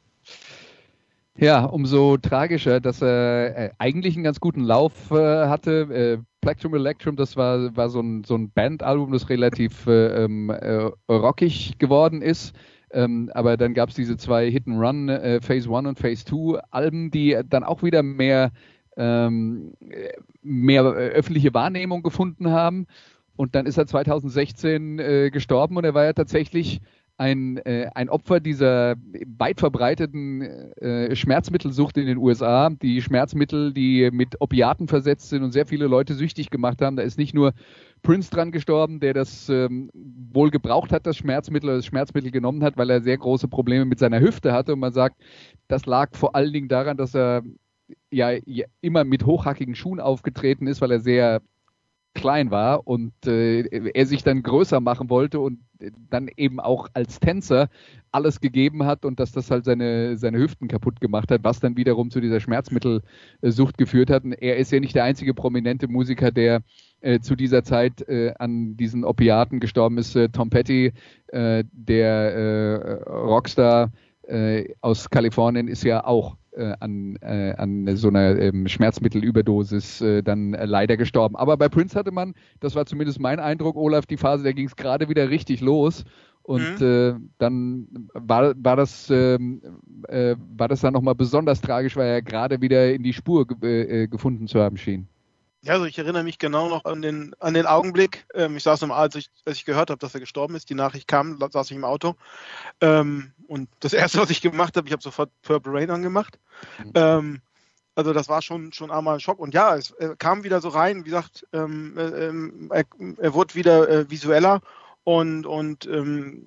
Ja, umso tragischer, dass er äh, eigentlich einen ganz guten Lauf äh, hatte. Äh, Plectrum Electrum, das war, war so ein, so ein Bandalbum, das relativ äh, ähm, äh, rockig geworden ist. Ähm, aber dann gab es diese zwei Hit and Run, äh, Phase 1 und Phase 2 Alben, die dann auch wieder mehr, ähm, äh, mehr äh, öffentliche Wahrnehmung gefunden haben. Und dann ist er 2016 äh, gestorben und er war ja tatsächlich ein, äh, ein Opfer dieser weit verbreiteten äh, Schmerzmittelsucht in den USA. Die Schmerzmittel, die mit Opiaten versetzt sind und sehr viele Leute süchtig gemacht haben. Da ist nicht nur Prince dran gestorben, der das ähm, wohl gebraucht hat, das Schmerzmittel, das Schmerzmittel genommen hat, weil er sehr große Probleme mit seiner Hüfte hatte. Und man sagt, das lag vor allen Dingen daran, dass er ja, ja immer mit hochhackigen Schuhen aufgetreten ist, weil er sehr klein war und äh, er sich dann größer machen wollte und dann eben auch als Tänzer alles gegeben hat und dass das halt seine, seine Hüften kaputt gemacht hat, was dann wiederum zu dieser Schmerzmittelsucht geführt hat. Und er ist ja nicht der einzige prominente Musiker, der äh, zu dieser Zeit äh, an diesen Opiaten gestorben ist. Äh, Tom Petty, äh, der äh, Rockstar äh, aus Kalifornien, ist ja auch äh, an, äh, an so einer ähm, Schmerzmittelüberdosis äh, dann äh, leider gestorben. Aber bei Prince hatte man, das war zumindest mein Eindruck, Olaf, die Phase, da ging es gerade wieder richtig los. Und äh, dann war, war das ähm, äh, war das dann nochmal besonders tragisch, weil er gerade wieder in die Spur ge gefunden zu haben schien. Ja, also ich erinnere mich genau noch an den, an den Augenblick. Ähm, ich saß im als ich, als ich gehört habe, dass er gestorben ist, die Nachricht kam, da saß ich im Auto. Ähm, und das erste, was ich gemacht habe, ich habe sofort Purple Rain angemacht. Mhm. Ähm, also das war schon, schon einmal ein Schock. Und ja, es äh, kam wieder so rein, wie gesagt, ähm, äh, ähm, er, er wurde wieder äh, visueller und, und ähm,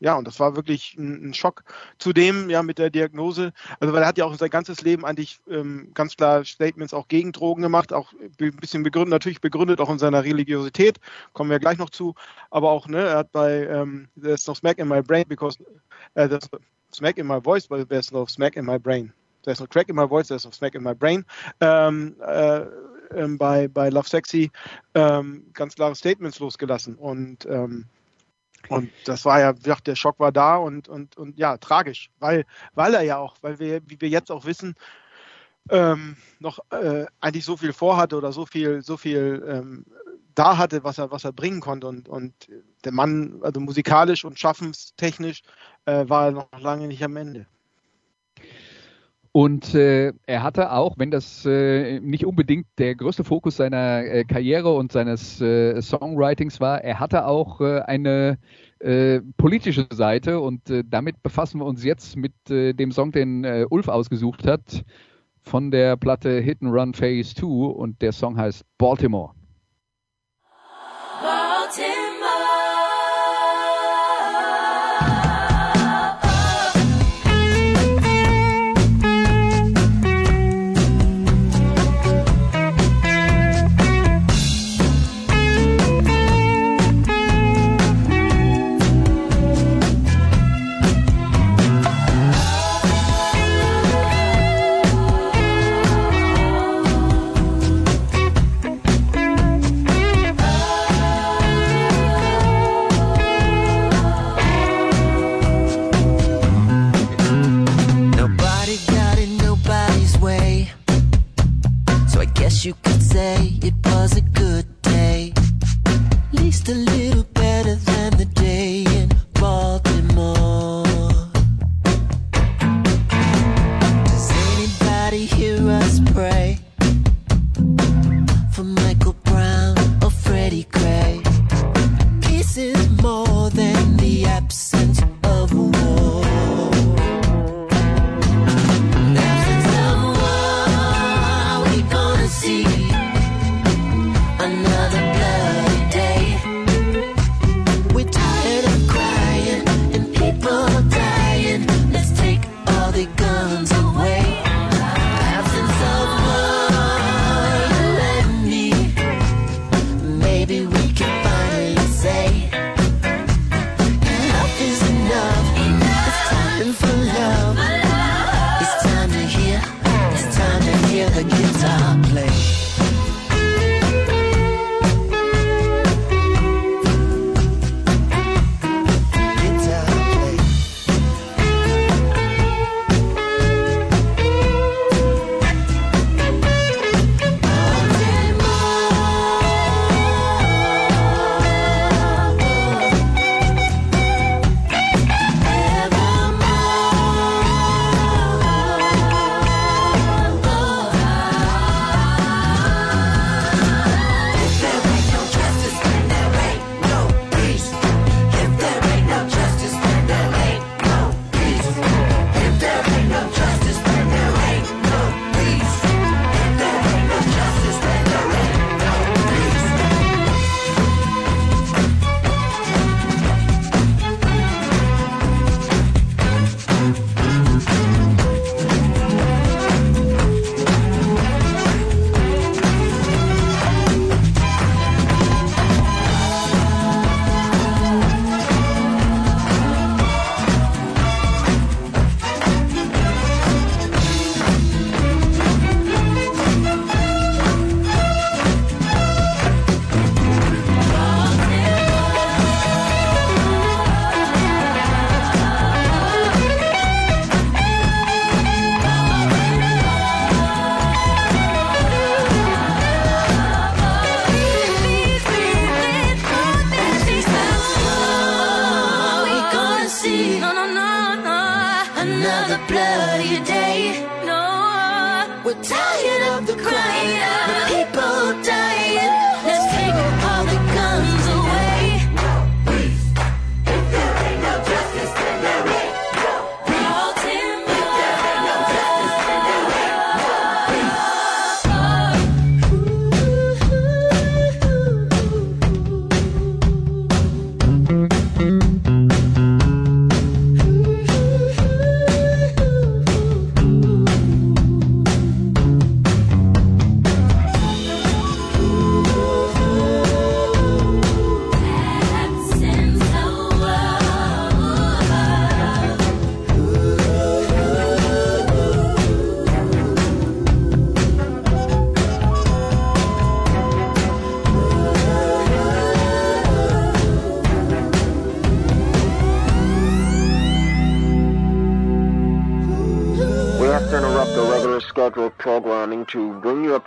ja, und das war wirklich ein, ein Schock. Zudem ja mit der Diagnose, also weil er hat ja auch sein ganzes Leben eigentlich ähm, ganz klar Statements auch gegen Drogen gemacht, auch ein bisschen begründet, natürlich begründet auch in seiner Religiosität, kommen wir gleich noch zu, aber auch, ne, er hat bei ähm, There's no smack in my brain because uh, there's no smack in my voice, but there's no smack in my brain. There's no crack in my voice, there's no smack in my brain. Ähm, äh, ähm, bei, bei Love Sexy ähm, ganz klare Statements losgelassen und ähm, und das war ja, wie gesagt, der Schock war da und, und, und ja, tragisch, weil, weil er ja auch, weil wir, wie wir jetzt auch wissen, ähm, noch äh, eigentlich so viel vorhatte oder so viel, so viel ähm, da hatte, was er, was er bringen konnte. Und, und der Mann, also musikalisch und schaffenstechnisch, äh, war er noch lange nicht am Ende. Und äh, er hatte auch, wenn das äh, nicht unbedingt der größte Fokus seiner äh, Karriere und seines äh, Songwritings war, er hatte auch äh, eine äh, politische Seite und äh, damit befassen wir uns jetzt mit äh, dem Song, den äh, Ulf ausgesucht hat, von der Platte Hit and Run Phase 2 und der Song heißt Baltimore.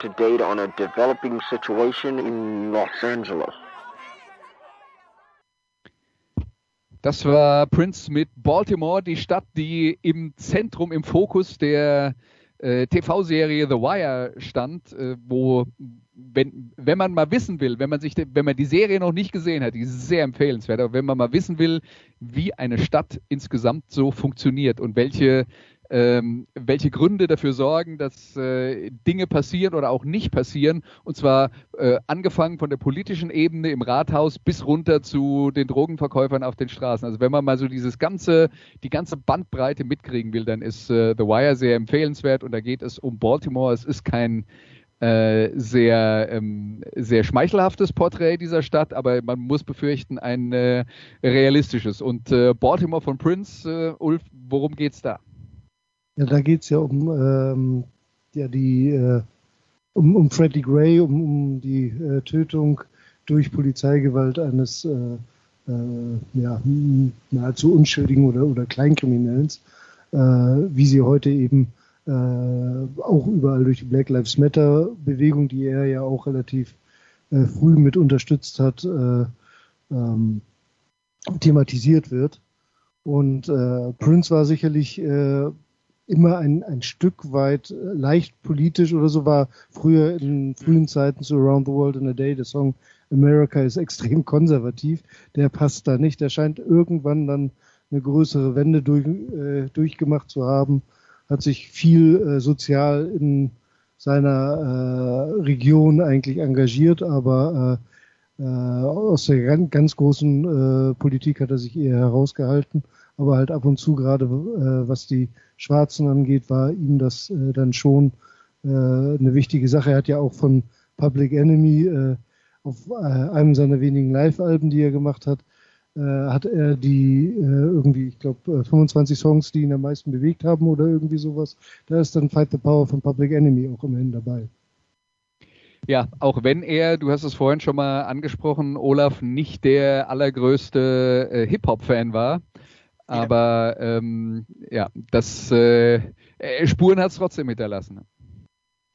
To date on a developing situation in Los Angeles. Das war Prince mit Baltimore, die Stadt, die im Zentrum, im Fokus der äh, TV-Serie The Wire stand, äh, wo, wenn, wenn man mal wissen will, wenn man sich, wenn man die Serie noch nicht gesehen hat, die ist sehr empfehlenswert, aber wenn man mal wissen will, wie eine Stadt insgesamt so funktioniert und welche ähm, welche Gründe dafür sorgen, dass äh, Dinge passieren oder auch nicht passieren. Und zwar äh, angefangen von der politischen Ebene im Rathaus bis runter zu den Drogenverkäufern auf den Straßen. Also wenn man mal so dieses ganze, die ganze Bandbreite mitkriegen will, dann ist äh, The Wire sehr empfehlenswert und da geht es um Baltimore. Es ist kein äh, sehr, ähm, sehr schmeichelhaftes Porträt dieser Stadt, aber man muss befürchten, ein äh, realistisches. Und äh, Baltimore von Prince, Ulf, worum geht's da? Ja, da geht es ja um, ähm, ja, die, äh, um, um Freddie Gray, um, um die äh, Tötung durch Polizeigewalt eines äh, äh, ja, nahezu unschuldigen oder, oder Kleinkriminellen, äh, wie sie heute eben äh, auch überall durch die Black Lives Matter Bewegung, die er ja auch relativ äh, früh mit unterstützt hat, äh, ähm, thematisiert wird. Und äh, Prince war sicherlich äh, immer ein, ein Stück weit äh, leicht politisch oder so war früher in frühen Zeiten zu Around the World in a Day der Song America ist extrem konservativ. Der passt da nicht. Der scheint irgendwann dann eine größere Wende durch, äh, durchgemacht zu haben, hat sich viel äh, sozial in seiner äh, Region eigentlich engagiert, aber äh, äh, aus der ganz, großen äh, Politik hat er sich eher herausgehalten aber halt ab und zu gerade äh, was die Schwarzen angeht, war ihm das äh, dann schon äh, eine wichtige Sache. Er hat ja auch von Public Enemy äh, auf äh, einem seiner wenigen Live-Alben, die er gemacht hat, äh, hat er die irgendwie, ich glaube, 25 Songs, die ihn am meisten bewegt haben oder irgendwie sowas. Da ist dann Fight the Power von Public Enemy auch immerhin dabei. Ja, auch wenn er, du hast es vorhin schon mal angesprochen, Olaf nicht der allergrößte äh, Hip-Hop-Fan war, aber ähm, ja, das äh, äh Spuren hat es trotzdem hinterlassen.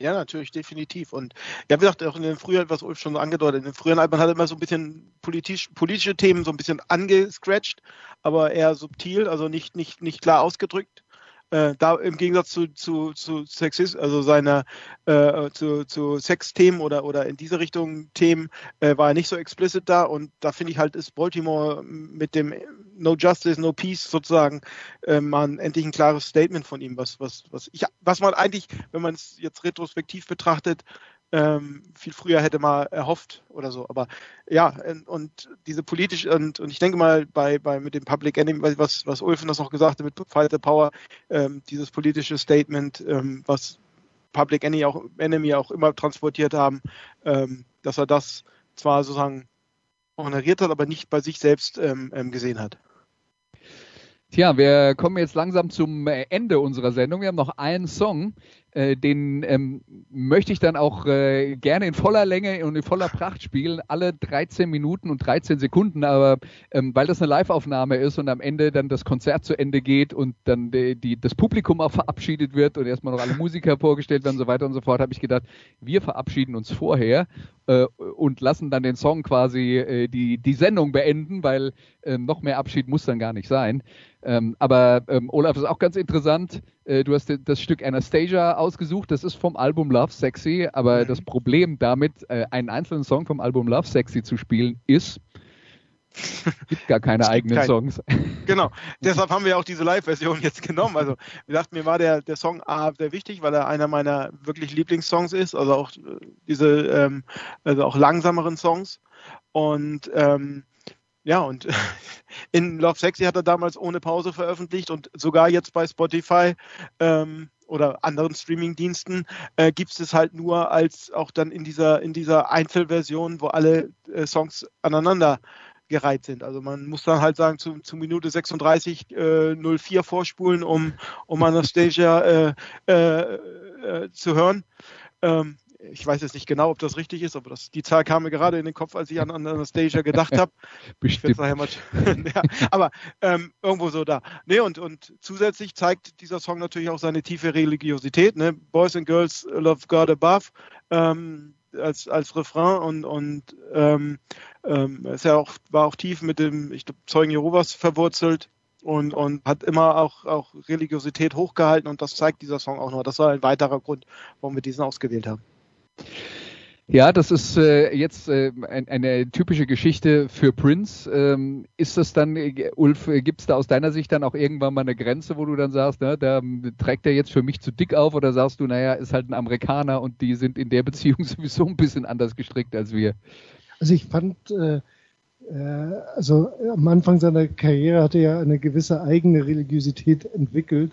Ja, natürlich, definitiv. Und ja, wie gesagt, auch in den früheren, was Ulf schon so angedeutet, in den früheren Alben hat er immer so ein bisschen politisch, politische Themen so ein bisschen angescratcht, aber eher subtil, also nicht, nicht, nicht klar ausgedrückt. Äh, da im Gegensatz zu, zu, zu Sexist, also seiner äh, zu, zu Sexthemen oder, oder in diese Richtung Themen, äh, war er nicht so explicit da und da finde ich halt, ist Baltimore mit dem No Justice, No Peace sozusagen äh, mal endlich ein klares Statement von ihm, was, was, was ich, was man eigentlich, wenn man es jetzt retrospektiv betrachtet, ähm, viel früher hätte man erhofft oder so. Aber ja, und diese politische, und, und ich denke mal, bei, bei mit dem Public Enemy, was, was Ulfen das noch gesagt hat, mit Fight the Power, ähm, dieses politische Statement, ähm, was Public Enemy auch, Enemy auch immer transportiert haben, ähm, dass er das zwar sozusagen honoriert hat, aber nicht bei sich selbst ähm, ähm, gesehen hat. Tja, wir kommen jetzt langsam zum Ende unserer Sendung. Wir haben noch einen Song, äh, den ähm, möchte ich dann auch äh, gerne in voller Länge und in voller Pracht spielen, alle 13 Minuten und 13 Sekunden, aber ähm, weil das eine Live-Aufnahme ist und am Ende dann das Konzert zu Ende geht und dann die, die, das Publikum auch verabschiedet wird und erstmal noch alle Musiker vorgestellt werden und so weiter und so fort, habe ich gedacht, wir verabschieden uns vorher äh, und lassen dann den Song quasi äh, die, die Sendung beenden, weil äh, noch mehr Abschied muss dann gar nicht sein. Ähm, aber ähm, Olaf ist auch ganz interessant. Äh, du hast das Stück Anastasia ausgesucht. Das ist vom Album Love Sexy. Aber mhm. das Problem damit, äh, einen einzelnen Song vom Album Love Sexy zu spielen, ist, es gibt gar keine eigenen keinen. Songs. Genau, deshalb haben wir auch diese Live-Version jetzt genommen. Also, wie gesagt, mir war der, der Song A sehr wichtig, weil er einer meiner wirklich Lieblingssongs ist. Also auch äh, diese, ähm, also auch langsameren Songs. Und ähm, ja, und in Love Sexy hat er damals ohne Pause veröffentlicht und sogar jetzt bei Spotify ähm, oder anderen Streaming-Diensten äh, gibt es halt nur als auch dann in dieser, in dieser Einzelversion, wo alle äh, Songs aneinander gereiht sind. Also man muss dann halt sagen, zu, zu Minute 36 äh, 04 vorspulen, um, um Anastasia äh, äh, äh, zu hören. Ähm, ich weiß jetzt nicht genau, ob das richtig ist, aber das, die Zahl kam mir gerade in den Kopf, als ich an Anastasia gedacht habe. Bestimmt. ja, aber ähm, irgendwo so da. Nee, und, und zusätzlich zeigt dieser Song natürlich auch seine tiefe Religiosität. Ne? Boys and Girls Love God Above ähm, als, als Refrain und, und ähm, ähm, ist ja auch, war auch tief mit dem ich glaub, Zeugen Jehovas verwurzelt und, und hat immer auch, auch Religiosität hochgehalten und das zeigt dieser Song auch noch. Das war ein weiterer Grund, warum wir diesen ausgewählt haben. Ja, das ist äh, jetzt äh, ein, eine typische Geschichte für Prince. Ähm, ist das dann, äh, Ulf, äh, gibt es da aus deiner Sicht dann auch irgendwann mal eine Grenze, wo du dann sagst, ne, da trägt er jetzt für mich zu dick auf oder sagst du, naja, ist halt ein Amerikaner und die sind in der Beziehung sowieso ein bisschen anders gestrickt als wir? Also ich fand, äh, äh, also am Anfang seiner Karriere hatte er eine gewisse eigene Religiosität entwickelt,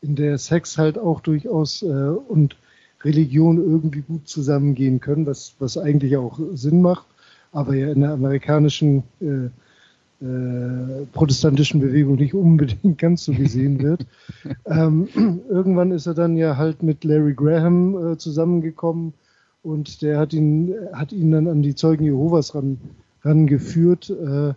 in der Sex halt auch durchaus und Religion irgendwie gut zusammengehen können, was, was eigentlich auch Sinn macht, aber ja in der amerikanischen äh, äh, protestantischen Bewegung nicht unbedingt ganz so gesehen wird. ähm, irgendwann ist er dann ja halt mit Larry Graham äh, zusammengekommen und der hat ihn, hat ihn dann an die Zeugen Jehovas ran, rangeführt. Äh,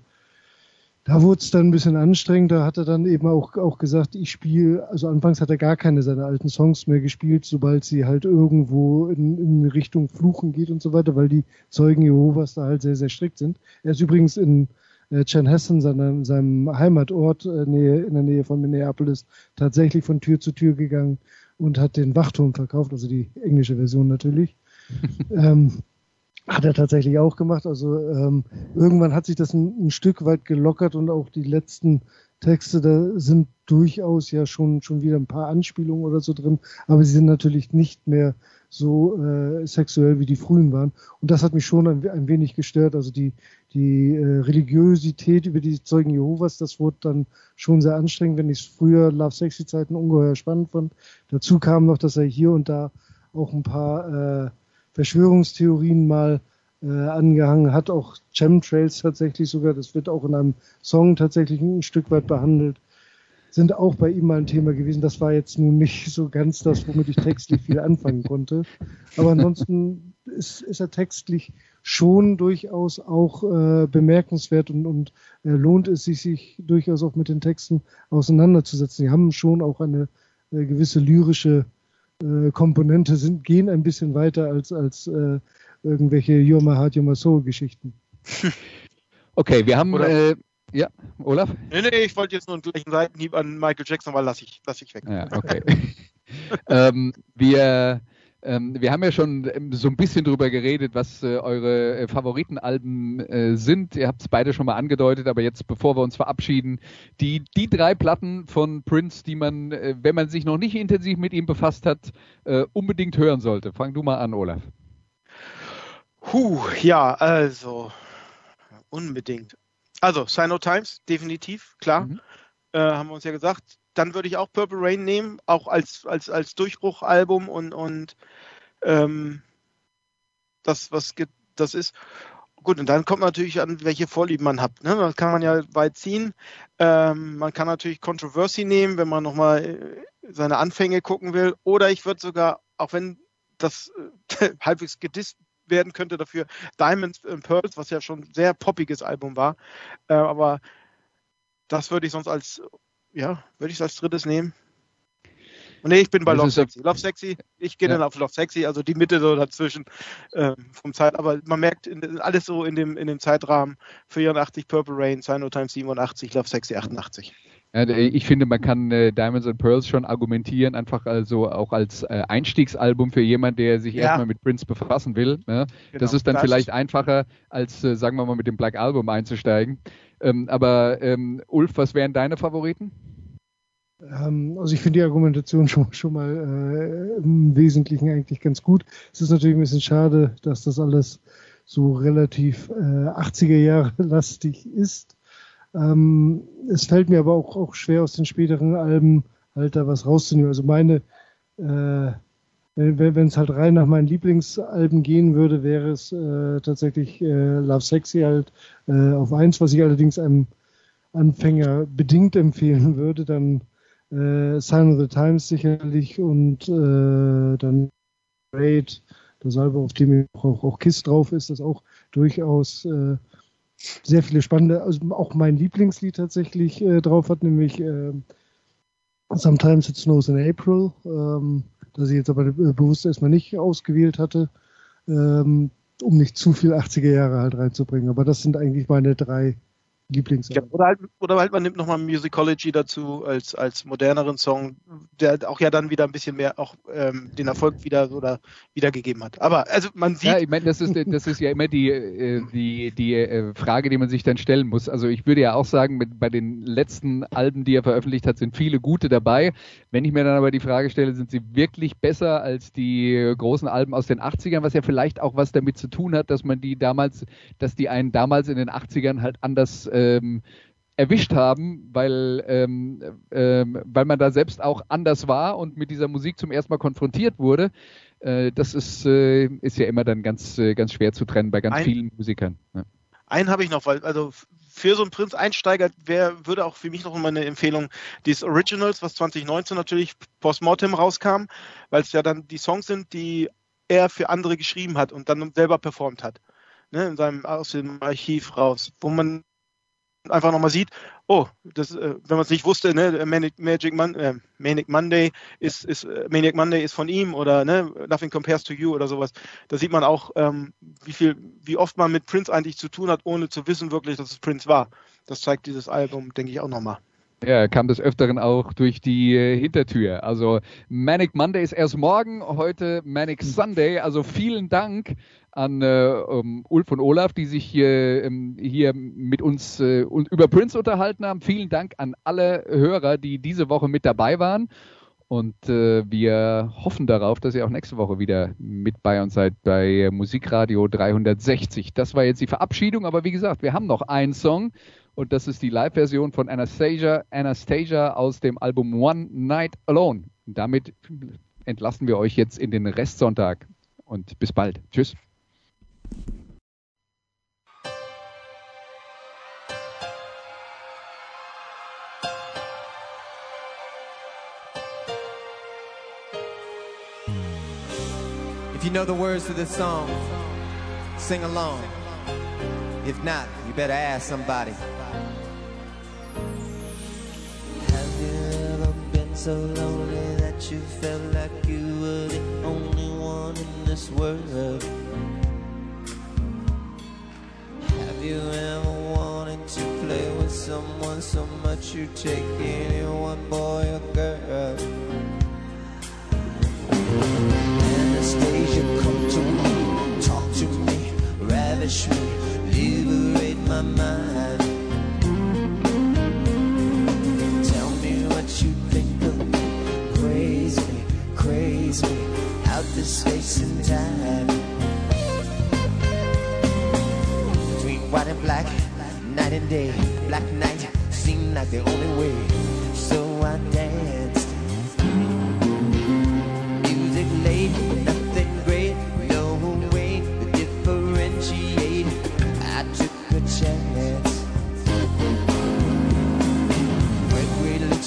da wurde es dann ein bisschen anstrengend. Da hat er dann eben auch, auch gesagt, ich spiele, also anfangs hat er gar keine seiner alten Songs mehr gespielt, sobald sie halt irgendwo in, in Richtung Fluchen geht und so weiter, weil die Zeugen Jehovas da halt sehr, sehr strikt sind. Er ist übrigens in äh, Chanhassen, seinem, seinem Heimatort äh, Nähe, in der Nähe von Minneapolis, tatsächlich von Tür zu Tür gegangen und hat den Wachturm verkauft, also die englische Version natürlich. ähm, hat er tatsächlich auch gemacht. Also ähm, irgendwann hat sich das ein, ein, Stück weit gelockert und auch die letzten Texte, da sind durchaus ja schon, schon wieder ein paar Anspielungen oder so drin, aber sie sind natürlich nicht mehr so äh, sexuell wie die frühen waren. Und das hat mich schon ein, ein wenig gestört. Also die, die äh, Religiosität über die Zeugen Jehovas, das wurde dann schon sehr anstrengend, wenn ich früher Love Sexy Zeiten ungeheuer spannend fand. Dazu kam noch, dass er hier und da auch ein paar äh, Verschwörungstheorien mal äh, angehangen hat, auch Chemtrails tatsächlich sogar, das wird auch in einem Song tatsächlich ein Stück weit behandelt, sind auch bei ihm mal ein Thema gewesen. Das war jetzt nun nicht so ganz das, womit ich textlich viel anfangen konnte. Aber ansonsten ist, ist er textlich schon durchaus auch äh, bemerkenswert und, und äh, lohnt es sich, sich durchaus auch mit den Texten auseinanderzusetzen. Sie haben schon auch eine äh, gewisse lyrische äh, Komponente sind, gehen ein bisschen weiter als, als äh, irgendwelche heart, you're my soul Geschichten. Okay, wir haben, äh, ja, Olaf? Nee, nee, ich wollte jetzt nur einen gleichen Seitenhieb an Michael Jackson, weil lasse ich, lass ich weg. Ja, okay. ähm, wir ähm, wir haben ja schon ähm, so ein bisschen drüber geredet, was äh, eure äh, Favoritenalben äh, sind. Ihr habt es beide schon mal angedeutet, aber jetzt, bevor wir uns verabschieden, die, die drei Platten von Prince, die man, äh, wenn man sich noch nicht intensiv mit ihm befasst hat, äh, unbedingt hören sollte. Fang du mal an, Olaf. Huh, ja, also unbedingt. Also, Sign No Times, definitiv, klar. Mhm. Äh, haben wir uns ja gesagt dann würde ich auch Purple Rain nehmen, auch als, als, als Durchbruchalbum und, und ähm, das, was das ist. Gut, und dann kommt natürlich an, welche Vorlieben man hat. Ne? Das kann man ja weit ziehen. Ähm, man kann natürlich Controversy nehmen, wenn man nochmal äh, seine Anfänge gucken will. Oder ich würde sogar, auch wenn das äh, halbwegs gedisst werden könnte dafür, Diamonds and Pearls, was ja schon ein sehr poppiges Album war. Äh, aber das würde ich sonst als ja, würde ich es als drittes nehmen. Und nee, ich bin bei Love Sexy. Love Sexy, ich gehe ja. dann auf Love Sexy, also die Mitte so dazwischen ähm, vom Zeit, aber man merkt in, alles so in dem, in dem Zeitrahmen 84 Purple Rain, Sino Times 87, Love Sexy 88. Ich finde, man kann äh, Diamonds and Pearls schon argumentieren, einfach also auch als äh, Einstiegsalbum für jemanden, der sich ja. erstmal mit Prince befassen will. Ne? Genau, das ist dann das vielleicht einfacher, als, sagen wir mal, mit dem Black Album einzusteigen. Ähm, aber ähm, Ulf, was wären deine Favoriten? Ähm, also ich finde die Argumentation schon, schon mal äh, im Wesentlichen eigentlich ganz gut. Es ist natürlich ein bisschen schade, dass das alles so relativ äh, 80er Jahre lastig ist. Ähm, es fällt mir aber auch, auch schwer aus den späteren Alben halt da was rauszunehmen. Also meine, äh, wenn es halt rein nach meinen Lieblingsalben gehen würde, wäre es äh, tatsächlich äh, Love Sexy halt äh, auf eins, was ich allerdings einem Anfänger bedingt empfehlen würde, dann äh, Sign of the Times sicherlich und äh, dann Raid, das Album, auf dem auch, auch Kiss drauf ist, das auch durchaus sehr viele spannende, also auch mein Lieblingslied tatsächlich äh, drauf hat, nämlich äh, Sometimes It Snows in April, ähm, das ich jetzt aber äh, bewusst erstmal nicht ausgewählt hatte, ähm, um nicht zu viel 80er Jahre halt reinzubringen. Aber das sind eigentlich meine drei Lieblingsalben. Ja, oder, halt, oder halt man nimmt nochmal Musicology dazu als, als moderneren Song, der auch ja dann wieder ein bisschen mehr auch ähm, den Erfolg wieder oder wiedergegeben hat. Aber also man sieht. Ja, ich meine, das ist, das ist ja immer die, äh, die, die äh, Frage, die man sich dann stellen muss. Also ich würde ja auch sagen, mit, bei den letzten Alben, die er veröffentlicht hat, sind viele gute dabei. Wenn ich mir dann aber die Frage stelle, sind sie wirklich besser als die großen Alben aus den 80ern, was ja vielleicht auch was damit zu tun hat, dass man die damals, dass die einen damals in den 80ern halt anders ähm, erwischt haben, weil, ähm, ähm, weil man da selbst auch anders war und mit dieser Musik zum ersten Mal konfrontiert wurde. Äh, das ist, äh, ist ja immer dann ganz, äh, ganz schwer zu trennen bei ganz Ein- vielen Musikern. Ja. Einen habe ich noch, weil also für so einen Prinz-Einsteiger wäre, würde auch für mich noch mal eine Empfehlung, dieses Originals, was 2019 natürlich postmortem rauskam, weil es ja dann die Songs sind, die er für andere geschrieben hat und dann selber performt hat. Ne, in seinem aus dem Archiv raus, wo man einfach nochmal sieht, oh, das, äh, wenn man es nicht wusste, ne, Manic, Magic Mon äh, Manic Monday ist, ist äh, Maniac Monday ist von ihm oder ne, Nothing Compares to You oder sowas. Da sieht man auch, ähm, wie viel, wie oft man mit Prince eigentlich zu tun hat, ohne zu wissen wirklich, dass es Prince war. Das zeigt dieses Album, denke ich, auch nochmal. Ja, er kam des Öfteren auch durch die äh, Hintertür. Also Manic Monday ist erst morgen, heute Manic Sunday. Also vielen Dank an äh, um, Ulf und Olaf, die sich hier, ähm, hier mit uns äh, und über Prince unterhalten haben. Vielen Dank an alle Hörer, die diese Woche mit dabei waren. Und äh, wir hoffen darauf, dass ihr auch nächste Woche wieder mit bei uns seid bei Musikradio 360. Das war jetzt die Verabschiedung, aber wie gesagt, wir haben noch einen Song und das ist die Live-Version von Anastasia, Anastasia aus dem Album One Night Alone. Und damit entlassen wir euch jetzt in den Restsonntag und bis bald. Tschüss. If you know the words to this song, sing along. If not, you better ask somebody. So lonely that you felt like you were the only one in this world? Have you ever wanted to play with someone so much you take anyone, boy or girl? Anastasia, come to me, talk to me, ravish me, liberate my mind. Space and time. Between white and black, night and day, black night seemed like the only way. So I danced. Music late, nothing great, no way to differentiate. I took a chance.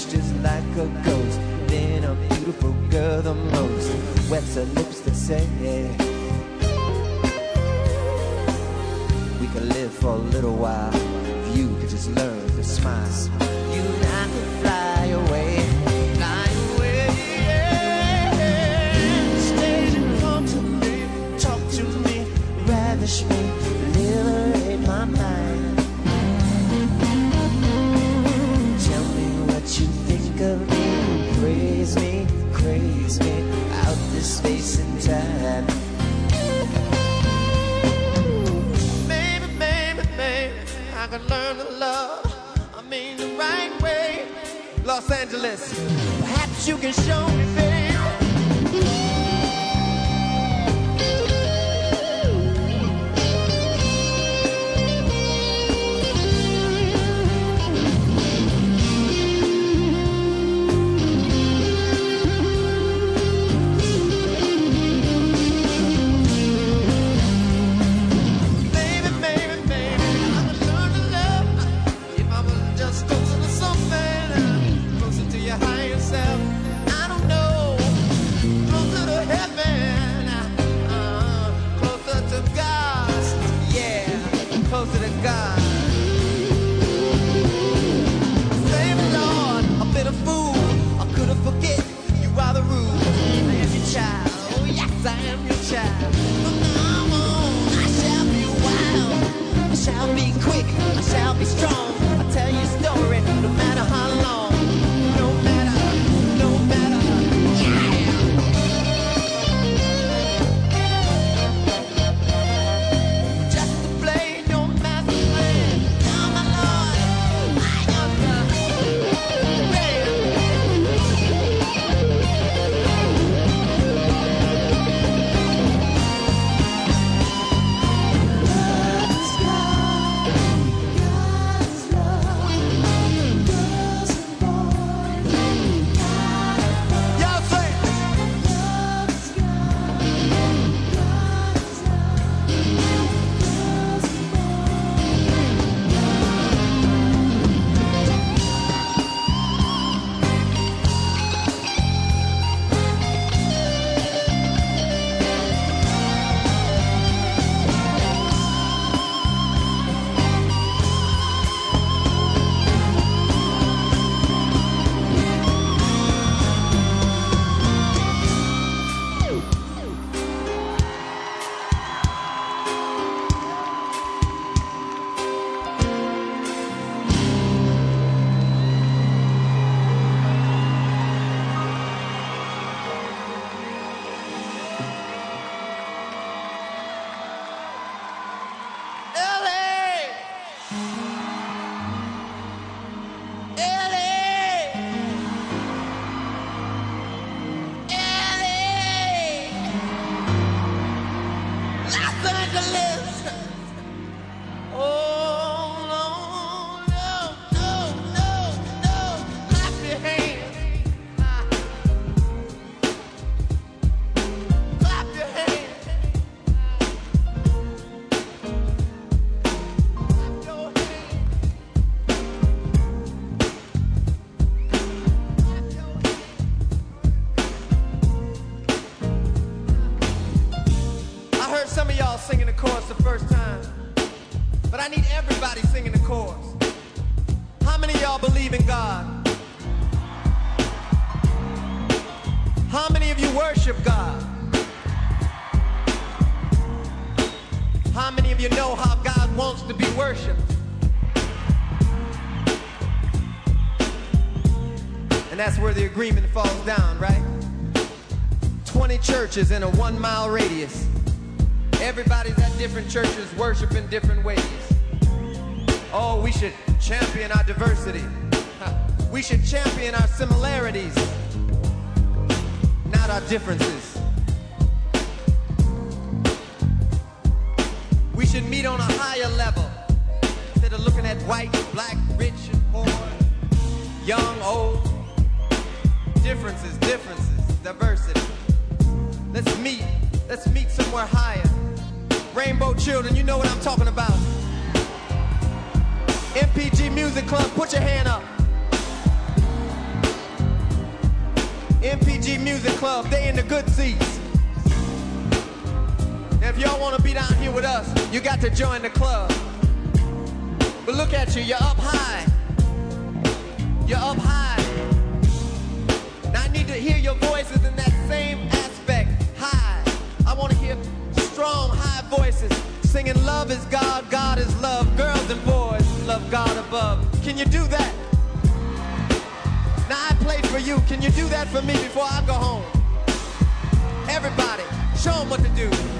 Just like a ghost. Then a beautiful girl the most wets her lips to say We can live for a little while if you could just learn to smile. You and I could fly away, fly away. And come to me, talk to me, ravish me, liberate my mind. Space and time. Baby, baby, baby, I learn to love. I mean the right way. Los Angeles. Perhaps you can show me, baby. Y'all singing the chorus the first time, but I need everybody singing the chorus. How many of y'all believe in God? How many of you worship God? How many of you know how God wants to be worshiped? And that's where the agreement falls down, right? 20 churches in a one mile radius. Everybody's at different churches worshiping different ways. Oh, we should champion our diversity. We should champion our similarities, not our differences. We should meet on a higher level instead of looking at white, black, rich, and poor, young, old. Differences, differences, diversity. Let's meet. Let's meet somewhere higher. Rainbow Children, you know what I'm talking about. MPG Music Club, put your hand up. MPG Music Club, they in the good seats. Now, if y'all want to be down here with us, you got to join the club. But look at you, you're up high. You're up high. Now I need to hear your voices in that same aspect, high. I want to hear strong, voices singing love is God, God is love. Girls and boys love God above. Can you do that? Now I played for you. Can you do that for me before I go home? Everybody, show them what to do.